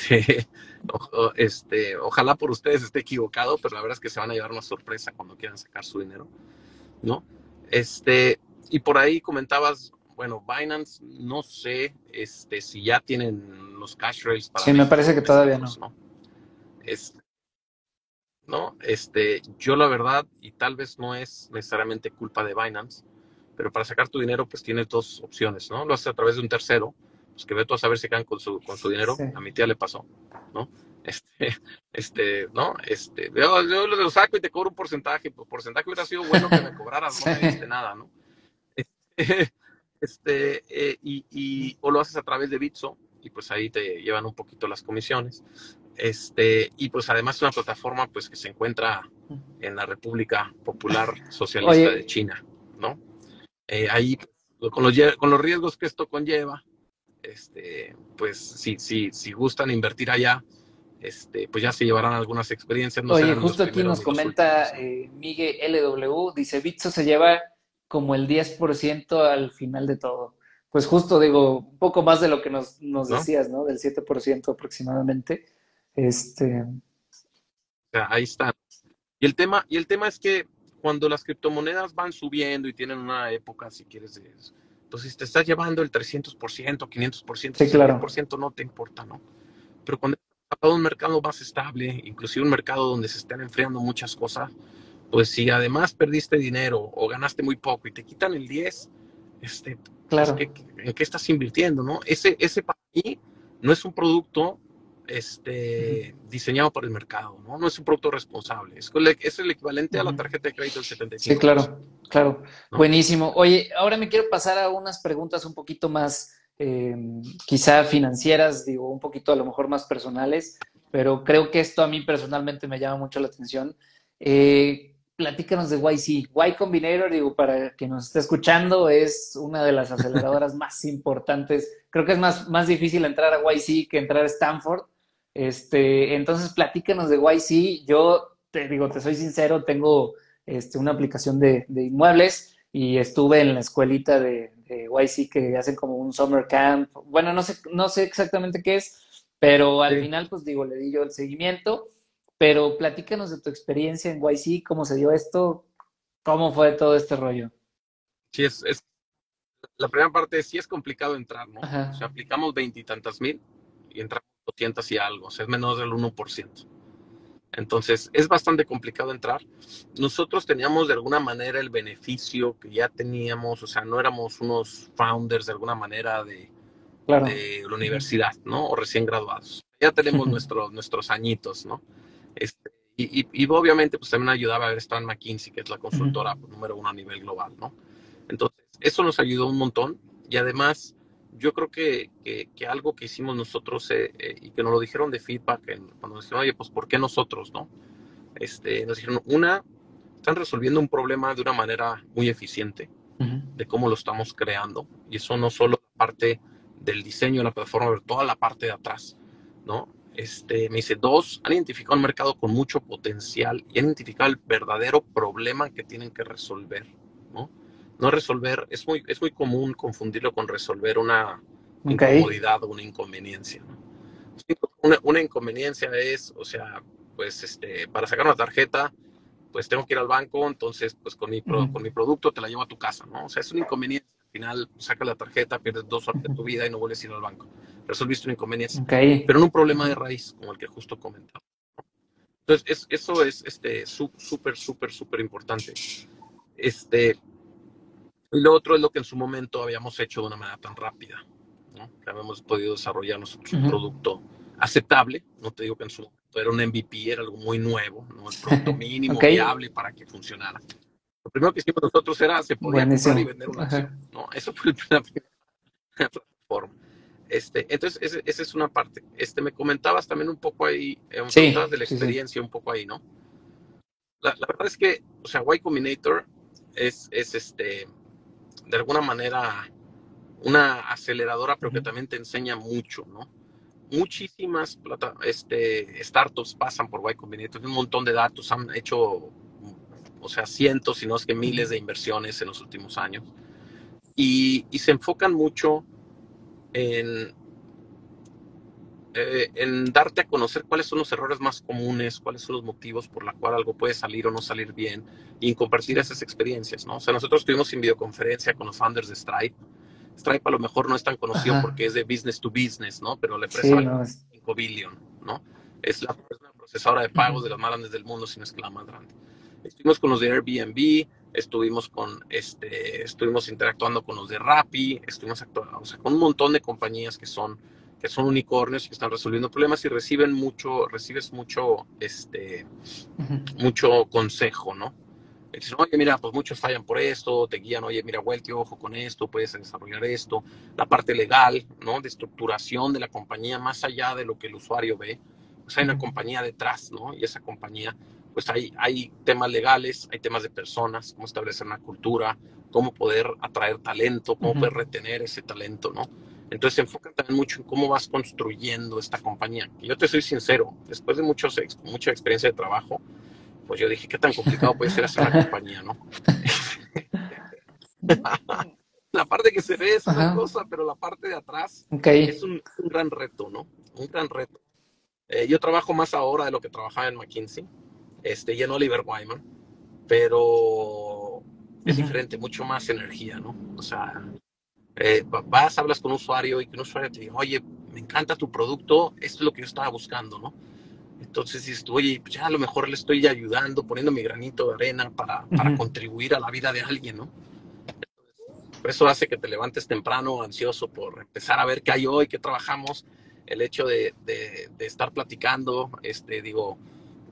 Este, este, ojalá por ustedes esté equivocado, pero la verdad es que se van a llevar una sorpresa cuando quieran sacar su dinero, ¿no? Este, y por ahí comentabas bueno, Binance, no sé este, si ya tienen los cash rails para. Sí, me parece que todavía no. ¿no? ¿no? Este, yo la verdad, y tal vez no es necesariamente culpa de Binance, pero para sacar tu dinero, pues tienes dos opciones, ¿no? Lo haces a través de un tercero, pues que ve tú a saber si quedan con su, con su dinero. A mi tía le pasó, ¿no? Este, este, ¿no? Este, yo, yo, lo saco y te cobro un porcentaje, pues porcentaje hubiera sido bueno que me cobraras, no me diste nada, ¿no? Este, este eh, y, y, o lo haces a través de Bitso, y pues ahí te llevan un poquito las comisiones. Este, y pues además es una plataforma pues que se encuentra en la República Popular Socialista de China, ¿no? Eh, ahí con los, con los riesgos que esto conlleva, este, pues si, si, si gustan invertir allá, este, pues ya se llevarán algunas experiencias. Oye, justo aquí nos comenta eh, Miguel LW, dice, Bitso se lleva como el 10% al final de todo. Pues justo digo, un poco más de lo que nos, nos decías, ¿no? Del 7% aproximadamente. Este... ahí está. Y el tema, y el tema es que cuando las criptomonedas van subiendo y tienen una época, si quieres, pues si te estás llevando el 300%, 500%, sí, claro. no te importa, ¿no? Pero cuando estás un mercado más estable, inclusive un mercado donde se están enfriando muchas cosas, pues si además perdiste dinero o ganaste muy poco y te quitan el 10, este, pues, claro. ¿en qué estás invirtiendo, no? Ese, ese para mí no es un producto este, diseñado para el mercado, ¿no? No es un producto responsable, es, es el equivalente a la tarjeta de crédito del 75. Sí, claro, claro. Buenísimo. Oye, ahora me quiero pasar a unas preguntas un poquito más, eh, quizá financieras, digo, un poquito a lo mejor más personales, pero creo que esto a mí personalmente me llama mucho la atención. Eh, platícanos de YC. Y Combinator, digo, para quien nos esté escuchando, es una de las aceleradoras más importantes. Creo que es más, más difícil entrar a YC que entrar a Stanford. Este, entonces, platícanos de YC. Yo te digo, te soy sincero, tengo este, una aplicación de, inmuebles y estuve en la escuelita de, YC que hacen como un summer camp. Bueno, no sé, no sé exactamente qué es, pero al final, pues digo, le di yo el seguimiento. Pero platícanos de tu experiencia en YC, cómo se dio esto, cómo fue todo este rollo. Sí, es, es la primera parte sí es complicado entrar, ¿no? O sea, aplicamos veintitantas mil y entramos 200 y algo, o sea, es menos del 1%. Entonces, es bastante complicado entrar. Nosotros teníamos de alguna manera el beneficio que ya teníamos, o sea, no éramos unos founders de alguna manera de, de la universidad, ¿no? O recién graduados. Ya tenemos nuestros, nuestros añitos, ¿no? Este, y, y, obviamente, pues también ayudaba a ver Stan McKinsey, que es la consultora número uno a nivel global, ¿no? Entonces, eso nos ayudó un montón y además yo creo que, que, algo que hicimos nosotros eh, eh, y que nos lo dijeron de feedback, cuando nos dijeron, oye, pues ¿por qué nosotros, no? Este, nos dijeron, una, están resolviendo un problema de una manera muy eficiente de cómo lo estamos creando. Y eso no solo parte del diseño de la plataforma, pero toda la parte de atrás, ¿no? Este, me dice, dos, han identificado un mercado con mucho potencial y han identificado el verdadero problema que tienen que resolver, ¿no? resolver, es muy, es muy común confundirlo con resolver una incomodidad o una inconveniencia. Una, inconveniencia es, o sea, pues este, para sacar una tarjeta, pues tengo que ir al banco, entonces pues con mi, con mi producto te la llevo a tu casa, ¿no? O sea, es una inconveniencia. Al final sacas la tarjeta, pierdes dos horas de tu vida y no vuelves a ir al banco. Resolviste una inconveniencia. Pero no un problema de raíz, como el que justo comentaba. Entonces, eso es este, súper, súper, súper importante. Este, y lo otro es lo que en su momento habíamos hecho de una manera tan rápida, ¿no? que habíamos podido desarrollar nosotros un producto aceptable, no te digo que en su momento era un MVP, era algo muy nuevo, ¿no? el producto mínimo viable para que funcionara. Lo primero que hicimos nosotros era, se podía comprar y vender una acción, ¿no? Eso fue la primera plataforma. Este, entonces, esa es una parte. Este, me comentabas también un poco ahí, eh, sí, de la experiencia un poco ahí, ¿no? La, la, verdad es que, o sea, Y Combinator es, es este, de alguna manera una aceleradora, pero que también te enseña mucho, ¿no? Muchísimas plata, este, startups pasan por Y Combinator, un montón de datos, han hecho, o sea, cientos, si no es que miles de inversiones en los últimos años, y, y se enfocan mucho en eh, en darte a conocer cuáles son los errores más comunes, cuáles son los motivos por los cuales algo puede salir o no salir bien y en compartir esas experiencias, ¿no? O sea, nosotros estuvimos en videoconferencia con los founders de Stripe. Stripe a lo mejor no es tan conocido porque es de business to business, ¿no? Pero la empresa es 5 billion, ¿no? Es la, procesadora de pagos de las más grandes del mundo, si no es que la más grande. Estuvimos con los de Airbnb, estuvimos con, este, estuvimos interactuando con los de Rappi, estuvimos actuando, o sea, con un montón de compañías que son, que son unicornios y que están resolviendo problemas y reciben mucho, recibes mucho, este, mucho consejo, ¿no? Dicen, oye, mira, pues muchos fallan por esto, te guían, oye, mira, vuelve ojo con esto, puedes desarrollar esto, la parte legal, ¿no? De estructuración de la compañía, más allá de lo que el usuario ve, pues hay una compañía detrás, ¿no? Y esa compañía pues hay, hay temas legales, hay temas de personas, cómo establecer una cultura, cómo poder atraer talento, cómo poder retener ese talento, ¿no? Entonces se enfoca también mucho en cómo vas construyendo esta compañía. Y yo te soy sincero, después de muchos, mucha experiencia de trabajo, pues yo dije, ¿qué tan complicado puede ser hacer una compañía, no? la parte que se ve es una cosa, pero la parte de atrás es un, gran reto, ¿no? Un gran reto. Eh, yo trabajo más ahora de lo que trabajaba en McKinsey este, y en Oliver Wyman, pero es diferente, mucho más energía, ¿no? O sea, eh, vas, hablas con un usuario y que un usuario te diga, oye, me encanta tu producto, esto es lo que yo estaba buscando, ¿no? Entonces dices tú, oye, pues ya a lo mejor le estoy ayudando, poniendo mi granito de arena para, para contribuir a la vida de alguien, ¿no? Por eso hace que te levantes temprano, ansioso por empezar a ver qué hay hoy, qué trabajamos. El hecho de, de, de estar platicando, este, digo,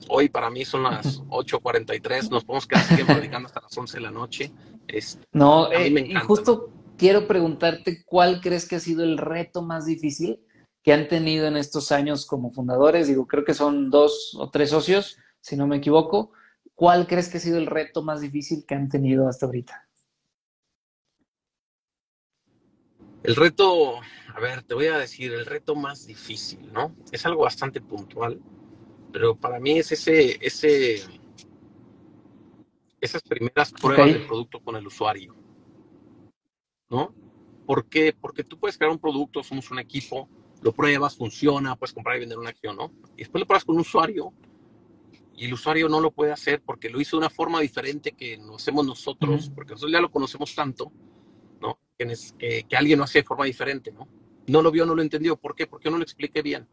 Hoy para mí son las 8.43, nos podemos quedar siguiendo platicando hasta las 11 de la noche. Este, no, eh, y justo quiero preguntarte cuál crees que ha sido el reto más difícil que han tenido en estos años como fundadores. Digo, creo que son dos o tres socios, si no me equivoco. ¿Cuál crees que ha sido el reto más difícil que han tenido hasta ahorita? El reto, a ver, te voy a decir, el reto más difícil, ¿no? Es algo bastante puntual pero para mí es ese, ese, esas primeras pruebas del producto con el usuario. ¿No? ¿Por qué? Porque tú puedes crear un producto, somos un equipo, lo pruebas, funciona, puedes comprar y vender una acción, ¿no? Y después lo pruebas con un usuario y el usuario no lo puede hacer porque lo hizo de una forma diferente que lo hacemos nosotros, porque nosotros ya lo conocemos tanto, ¿no? Que, que, alguien lo hace de forma diferente, ¿no? No lo vio, no lo entendió. ¿Por qué? Porque no lo expliqué bien.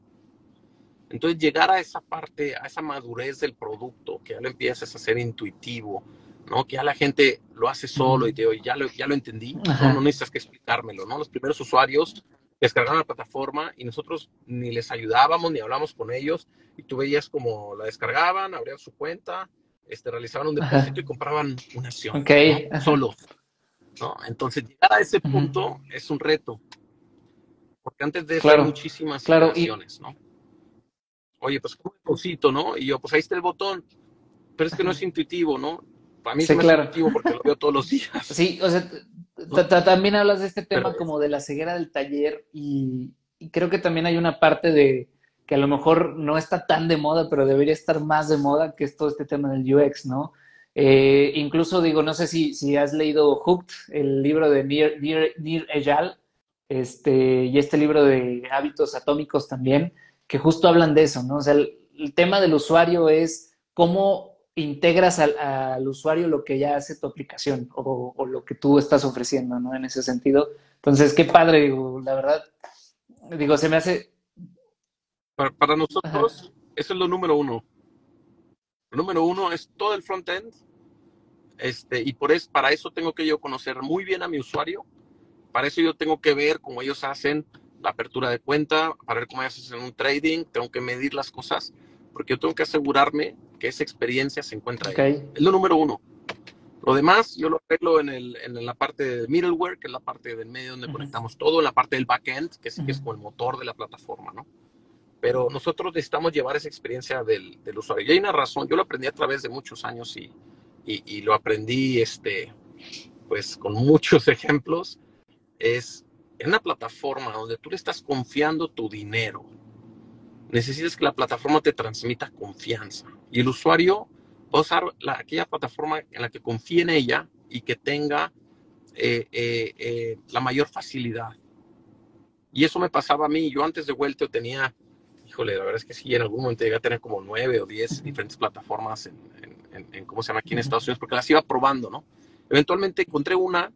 Entonces, llegar a esa parte, a esa madurez del producto, que ya lo empiezas a hacer intuitivo, ¿no? Que ya la gente lo hace solo y te digo, ya lo, ya lo entendí, no, necesitas que explicármelo, ¿no? Los primeros usuarios descargaron la plataforma y nosotros ni les ayudábamos ni hablamos con ellos y tú veías como la descargaban, abrían su cuenta, este, realizaban un depósito y compraban una acción solo. ¿no? Entonces, llegar a ese punto es un reto. Porque antes de eso hay muchísimas claro. ¿no? oye, pues un botoncito, ¿no? Y yo, pues ahí está el botón, pero es que no es intuitivo, ¿no? Para mí es intuitivo porque lo veo todos los días. Sí, o sea, también hablas de este tema como de la ceguera del taller y, creo que también hay una parte de que a lo mejor no está tan de moda, pero debería estar más de moda, que es todo este tema del UX, ¿no? Eh, incluso digo, no sé si, si has leído Hooked, el libro de Nir, Nir, Ejal, este, y este libro de hábitos atómicos también que justo hablan de eso, ¿no? O sea, el, tema del usuario es cómo integras al, usuario lo que ya hace tu aplicación o, lo que tú estás ofreciendo, ¿no? En ese sentido. Entonces, qué padre, digo, la verdad, digo, se me hace... Para, nosotros, eso es lo número uno. Lo número uno es todo el front-end, este, y por eso, para eso tengo que yo conocer muy bien a mi usuario, para eso yo tengo que ver cómo ellos hacen la apertura de cuenta, para ver cómo haces en un trading, tengo que medir las cosas, porque yo tengo que asegurarme que esa experiencia se encuentra ahí. Es lo número uno. Lo demás, yo lo arreglo en, el, en la parte de middleware, que es la parte del medio donde conectamos todo, en la parte del backend, que sí que es como el motor de la plataforma, ¿no? Pero nosotros necesitamos llevar esa experiencia del, del, usuario. Y hay una razón, yo lo aprendí a través de muchos años y, y, y lo aprendí, este, pues, con muchos ejemplos, es en una plataforma donde tú le estás confiando tu dinero, necesitas que la plataforma te transmita confianza. Y el usuario va a usar aquella plataforma en la que confíe en ella y que tenga eh, eh, eh, la mayor facilidad. Y eso me pasaba a mí. Yo antes de Vuelto tenía, híjole, la verdad es que sí, en algún momento llegué a tener como nueve o diez diferentes plataformas en, en, ¿cómo se llama? Aquí en Estados Unidos, porque las iba probando, ¿no? Eventualmente encontré una,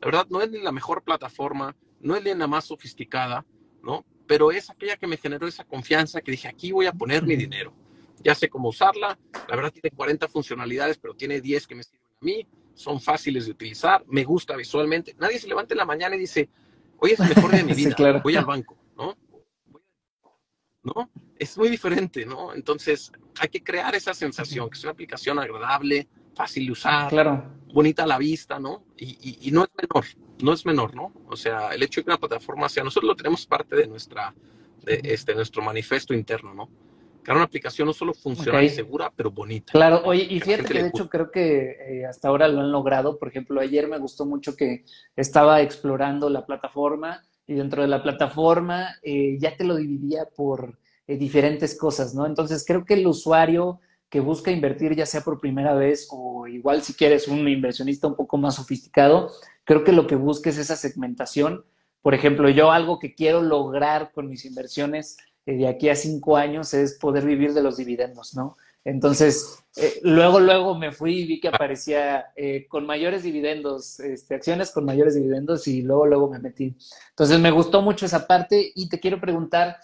la verdad no es ni la mejor plataforma, no es la más sofisticada, ¿no? Pero es aquella que me generó esa confianza que dije, aquí voy a poner mi dinero. Ya sé cómo usarla, la verdad tiene 40 funcionalidades, pero tiene 10 que me sirven a mí, son fáciles de utilizar, me gusta visualmente. Nadie se levanta en la mañana y dice, hoy es el mejor día de mi vida, voy al banco, ¿no? ¿No? Es muy diferente, ¿no? Entonces, hay que crear esa sensación, que es una aplicación agradable, fácil de usar, claro. bonita a la vista, ¿no? Y, y, no es menor, no es menor, ¿no? O sea, el hecho de que una plataforma sea, nosotros lo tenemos parte de nuestra, de este, nuestro manifiesto interno, ¿no? Crear una aplicación no solo funcional y segura, pero bonita. Claro, oye, y fíjate que de hecho creo que eh, hasta ahora lo han logrado. Por ejemplo, ayer me gustó mucho que estaba explorando la plataforma y dentro de la plataforma eh, ya te lo dividía por eh, diferentes cosas, ¿no? Entonces creo que el usuario que busca invertir ya sea por primera vez o igual si quieres un inversionista un poco más sofisticado, creo que lo que busca es esa segmentación. Por ejemplo, yo algo que quiero lograr con mis inversiones de aquí a cinco años es poder vivir de los dividendos, ¿no? Entonces, eh, luego, luego me fui y vi que aparecía eh, con mayores dividendos, este, acciones con mayores dividendos y luego, luego me metí. Entonces, me gustó mucho esa parte y te quiero preguntar,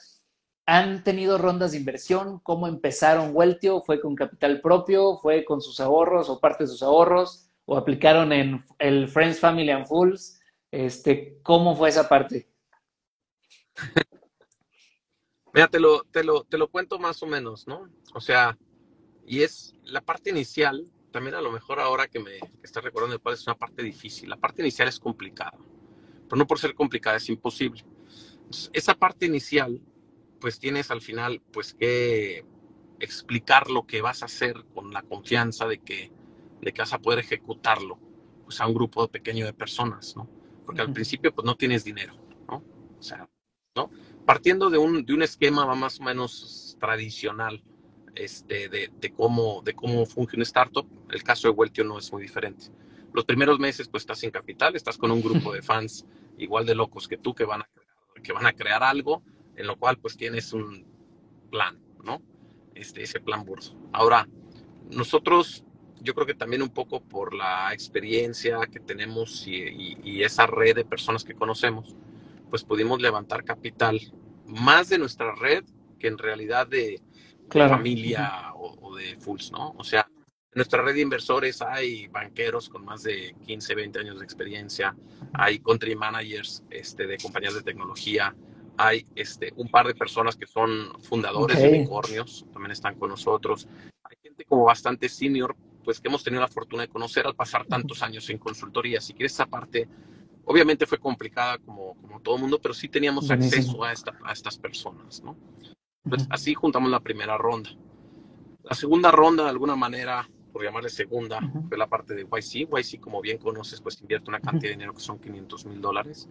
¿han tenido rondas de inversión? ¿Cómo empezaron Weltio? ¿Fue con capital propio? ¿Fue con sus ahorros o parte de sus ahorros? ¿O aplicaron en el Friends, Family and Fools? Este, ¿Cómo fue esa parte? Mira, te lo, te, lo, te lo cuento más o menos, ¿no? O sea, y es la parte inicial, también a lo mejor ahora que me estás recordando cuál es una parte difícil, la parte inicial es complicada, pero no por ser complicada es imposible. esa parte inicial, pues tienes al final, pues que explicar lo que vas a hacer con la confianza de que, de que vas a poder ejecutarlo, pues a un grupo pequeño de personas, ¿no? Porque al principio, pues no tienes dinero, ¿no? O sea, ¿no? Partiendo de un, de un esquema más o menos tradicional este, de, de, cómo, de cómo funge un startup, el caso de Weltio no es muy diferente. Los primeros meses pues estás sin capital, estás con un grupo de fans igual de locos que tú que van a crear, que van a crear algo en lo cual pues tienes un plan, ¿no? Este, ese plan burdo. Ahora, nosotros, yo creo que también un poco por la experiencia que tenemos y, y esa red de personas que conocemos, pues pudimos levantar capital más de nuestra red que en realidad de, familia o, de Fulls, ¿no? O sea, en nuestra red de inversores hay banqueros con más de 15, 20 años de experiencia, hay country managers este, de compañías de tecnología, hay este, un par de personas que son fundadores de unicornios, también están con nosotros. Hay gente como bastante senior, pues que hemos tenido la fortuna de conocer al pasar tantos años en consultoría. Si quieres esa parte Obviamente fue complicada como, como todo el mundo, pero sí teníamos acceso a, esta, a, estas personas, ¿no? Pues así juntamos la primera ronda. La segunda ronda, de alguna manera, por llamarle segunda, fue la parte de YC. YC, como bien conoces, pues invierte una cantidad de dinero que son 500 mil dólares.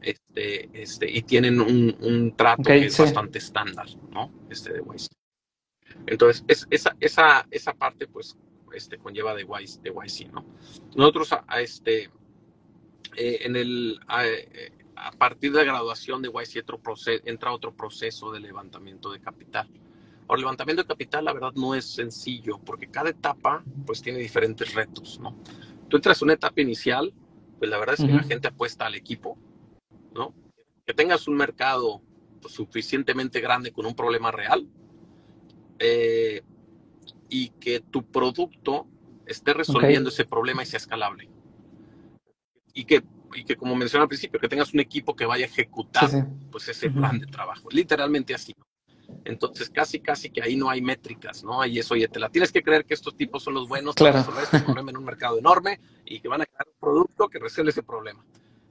Este, este, y tienen un, un trato que es bastante estándar, ¿no? Este de YC. Entonces, es, esa, esa, esa parte, pues, este, conlleva de YC, de YC, ¿no? Nosotros, a, este, eh, en el, eh, a, partir de la graduación de YC entra otro proceso de levantamiento de capital. el levantamiento de capital, la verdad, no es sencillo, porque cada etapa, pues, tiene diferentes retos, ¿no? Tú entras en una etapa inicial, pues, la verdad es que la gente apuesta al equipo, ¿no? Que tengas un mercado pues, suficientemente grande con un problema real eh, y que tu producto esté resolviendo ese problema y sea escalable y que, y que como mencioné al principio, que tengas un equipo que vaya a ejecutar pues ese plan de trabajo. Literalmente así. Entonces, casi, casi que ahí no hay métricas, ¿no? Ahí es, oye, te la tienes que creer que estos tipos son los buenos para resolver este problema en un mercado enorme y que van a crear un producto que resuelve ese problema.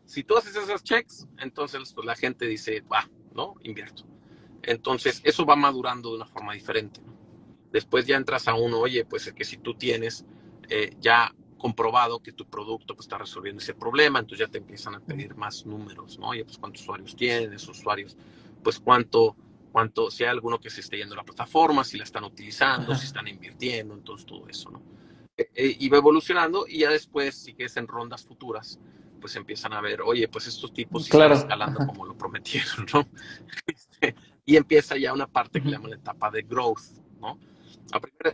Si tú haces esos checks, entonces pues, la gente dice, va, ¿no? Invierto. Entonces, eso va madurando de una forma diferente. Después ya entras a uno, oye, pues es que si tú tienes eh, ya comprobado que tu producto pues, está resolviendo ese problema, entonces ya te empiezan a pedir más números, ¿no? Oye, pues cuántos usuarios tienes, usuarios, pues cuánto, cuánto, si hay alguno que se esté yendo a la plataforma, si la están utilizando, si están invirtiendo, entonces todo eso, ¿no? Eh, eh, y va evolucionando y ya después, si es en rondas futuras, pues empiezan a ver, oye, pues estos tipos están escalando como lo prometieron, ¿no? Este, y empieza ya una parte que le llaman la etapa de growth, ¿no?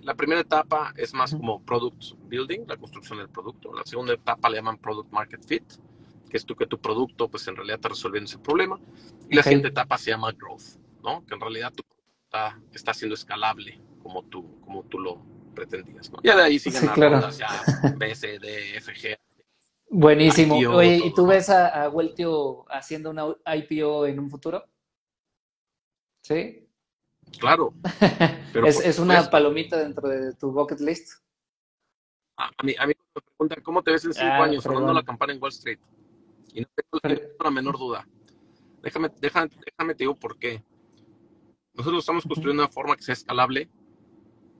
La primera, etapa es más como product building, la construcción del producto. La segunda etapa le llaman product market fit, que es tú que tu producto pues en realidad está resolviendo ese problema. Y la siguiente etapa se llama growth, ¿no? Que en realidad tu está, está siendo escalable, como tú, como tú lo pretendías. ¿no? Ya de ahí siguen las claro. rondas, ya B, C, D, F, G. Buenísimo. Oye, ¿y tú ves a, a Weltio haciendo una IPO en un futuro? ¿Sí? Claro. ¿Es, ¿Es, una palomita dentro de tu bucket list? A, mí, a mí me preguntan, ¿cómo te ves en cinco ah, años sonando la campana en Wall Street? Y no tengo, la menor duda. Déjame, déjame, déjame te digo por qué. Nosotros estamos construyendo una forma que sea escalable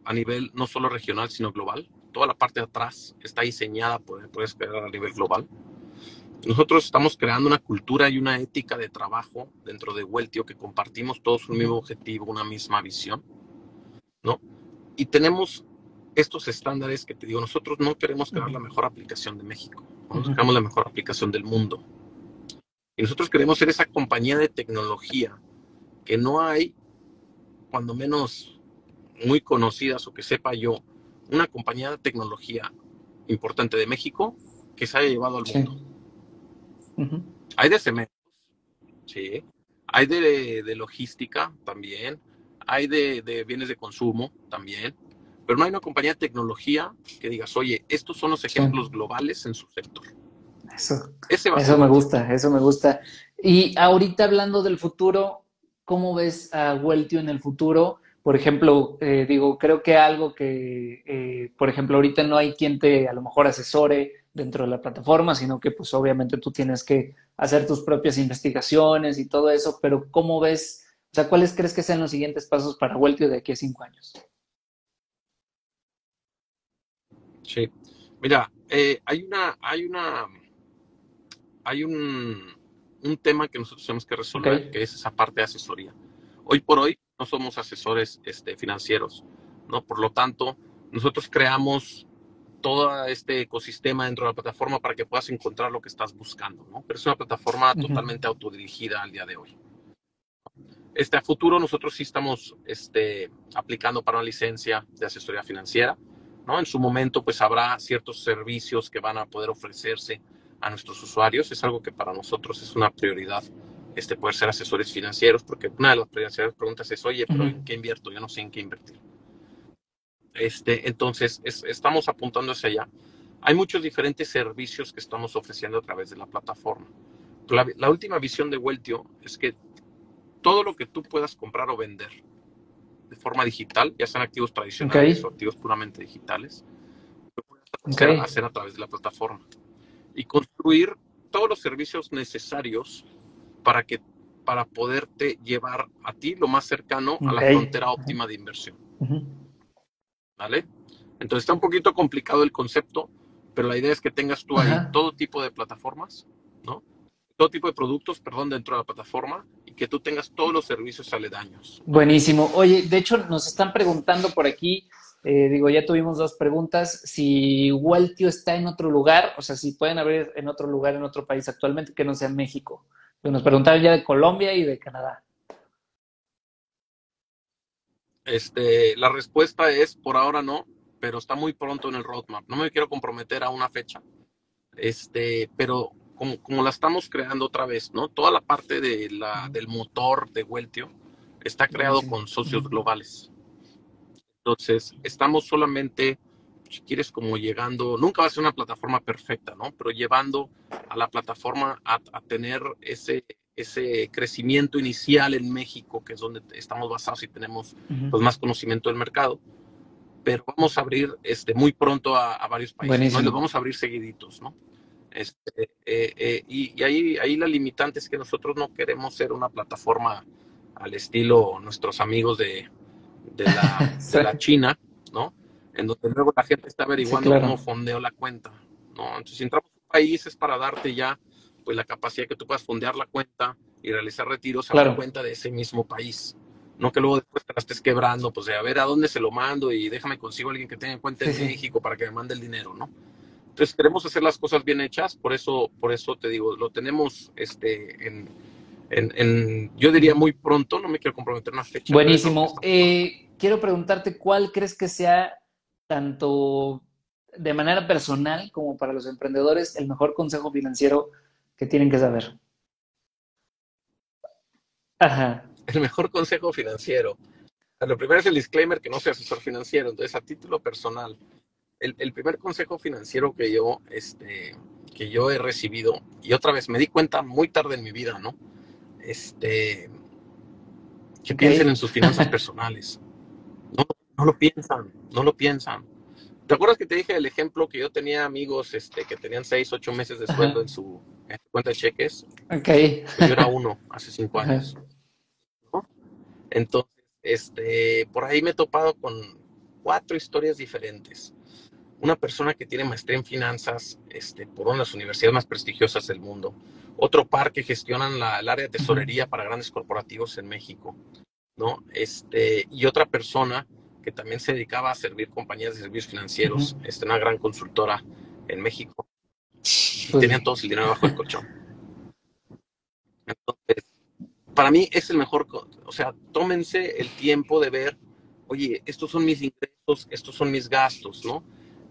a nivel no solo regional, sino global. Toda la parte de atrás está diseñada para poder escalar a nivel global. Nosotros estamos creando una cultura y una ética de trabajo dentro de Weltio que compartimos todos un mismo objetivo, una misma visión, ¿no? Y tenemos estos estándares que te digo, nosotros no queremos crear la mejor aplicación de México, nosotros queremos la mejor aplicación del mundo. Y nosotros queremos ser esa compañía de tecnología que no hay, cuando menos muy conocidas o que sepa yo, una compañía de tecnología importante de México que se haya llevado al mundo. Hay de cementos, sí. Hay de, logística también. Hay de, bienes de consumo también. Pero no hay una compañía de tecnología que digas, oye, estos son los ejemplos globales en su sector. Eso, eso me gusta, eso me gusta. Y ahorita hablando del futuro, ¿cómo ves a Weltio en el futuro? Por ejemplo, eh, digo, creo que algo que, eh, por ejemplo, ahorita no hay quien te a lo mejor asesore dentro de la plataforma, sino que pues obviamente tú tienes que hacer tus propias investigaciones y todo eso, pero ¿cómo ves? O sea, ¿cuáles crees que sean los siguientes pasos para Weltio de aquí a cinco años? Sí, mira, eh, hay una, hay una, hay un, un, tema que nosotros tenemos que resolver, que es esa parte de asesoría. Hoy por hoy no somos asesores este, financieros, ¿no? Por lo tanto, nosotros creamos todo este ecosistema dentro de la plataforma para que puedas encontrar lo que estás buscando, ¿no? Pero es una plataforma totalmente autodirigida al día de hoy. Este, a futuro nosotros sí estamos este, aplicando para una licencia de asesoría financiera, ¿no? En su momento pues habrá ciertos servicios que van a poder ofrecerse a nuestros usuarios. Es algo que para nosotros es una prioridad este, poder ser asesores financieros, porque una de las principales preguntas es, oye, pero ¿en qué invierto? Yo no sé en qué invertir. Este, entonces, estamos apuntando hacia allá. Hay muchos diferentes servicios que estamos ofreciendo a través de la plataforma. La, última visión de Weltio es que todo lo que tú puedas comprar o vender de forma digital, ya sean activos tradicionales o activos puramente digitales, lo puedes hacer, a través de la plataforma y construir todos los servicios necesarios para que para poderte llevar a ti lo más cercano a la frontera óptima de inversión. ¿Vale? Entonces está un poquito complicado el concepto, pero la idea es que tengas tú ahí todo tipo de plataformas, ¿no? Todo tipo de productos, perdón, dentro de la plataforma y que tú tengas todos los servicios aledaños. Buenísimo. Oye, de hecho nos están preguntando por aquí, eh, digo, ya tuvimos dos preguntas, si Weltio está en otro lugar, o sea, si pueden abrir en otro lugar, en otro país actualmente que no sea México. Nos preguntaron ya de Colombia y de Canadá. Este, la respuesta es por ahora no, pero está muy pronto en el roadmap. No me quiero comprometer a una fecha. Este, pero como, la estamos creando otra vez, ¿no? Toda la parte de la, del motor de Weltio está creado con socios globales. Entonces, estamos solamente, si quieres, como llegando, nunca va a ser una plataforma perfecta, ¿no? Pero llevando a la plataforma a, a tener ese, ese crecimiento inicial en México, que es donde estamos basados y tenemos pues, más conocimiento del mercado. Pero vamos a abrir este, muy pronto a, varios países. ¿no? Los vamos a abrir seguiditos, ¿no? Este, eh, eh, y, ahí, ahí la limitante es que nosotros no queremos ser una plataforma al estilo nuestros amigos de, de, la, de la China, ¿no? En donde luego la gente está averiguando cómo fondeo la cuenta, ¿no? Entonces, si entramos a un país es para darte ya pues la capacidad que tú puedas fondear la cuenta y realizar retiros a la cuenta de ese mismo país. No que luego después te la estés quebrando, pues de a ver a dónde se lo mando y déjame consigo a alguien que tenga cuenta en México para que me mande el dinero, ¿no? Entonces queremos hacer las cosas bien hechas, por eso, por eso te digo, lo tenemos este, en, en, yo diría muy pronto, no me quiero comprometer una fecha. Buenísimo. Eh, quiero preguntarte cuál crees que sea tanto de manera personal como para los emprendedores el mejor consejo financiero que tienen que saber? Ajá. El mejor consejo financiero. lo primero es el disclaimer que no soy asesor financiero, entonces a título personal, el, el, primer consejo financiero que yo, este, que yo he recibido, y otra vez me di cuenta muy tarde en mi vida, ¿no? Este, que piensen en sus finanzas personales. No, no lo piensan, no lo piensan. ¿Te acuerdas que te dije el ejemplo que yo tenía amigos este, que tenían seis, ocho meses de sueldo en su, cuenta de cheques? Ok. Yo era uno hace cinco años. Entonces, este, por ahí me he topado con cuatro historias diferentes. Una persona que tiene maestría en finanzas este, por una de las universidades más prestigiosas del mundo. Otro par que gestionan la, el área de tesorería para grandes corporativos en México. ¿no? Este, y otra persona que también se dedicaba a servir compañías de servicios financieros, este, una gran consultora en México. Y pues tenían todos el dinero bajo el colchón. Entonces, para mí es el mejor, o sea, tómense el tiempo de ver, oye, estos son mis ingresos, estos son mis gastos, ¿no?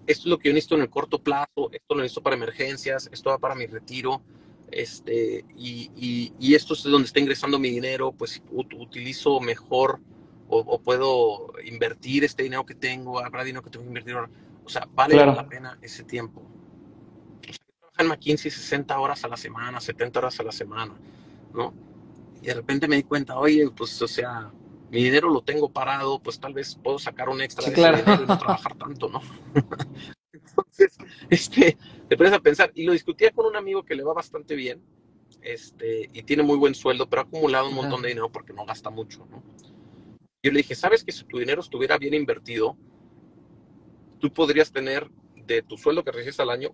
Esto es lo que yo necesito en el corto plazo, esto lo necesito para emergencias, esto va para mi retiro, este, y, y, esto es donde está ingresando mi dinero, pues utilizo mejor o, puedo invertir este dinero que tengo, habrá dinero que tengo que invertir ahora. O sea, vale la pena ese tiempo. Sea, en McKinsey 60 horas a la semana, 70 horas a la semana, ¿no? Y de repente me di cuenta, oye, pues, o sea, mi dinero lo tengo parado, pues tal vez puedo sacar un extra de dinero y no trabajar tanto, ¿no? Entonces, este, te pones a pensar, y lo discutía con un amigo que le va bastante bien, este, y tiene muy buen sueldo, pero ha acumulado un montón de dinero porque no gasta mucho, ¿no? Yo le dije, ¿sabes que si tu dinero estuviera bien invertido, tú podrías tener de tu sueldo que recibes al año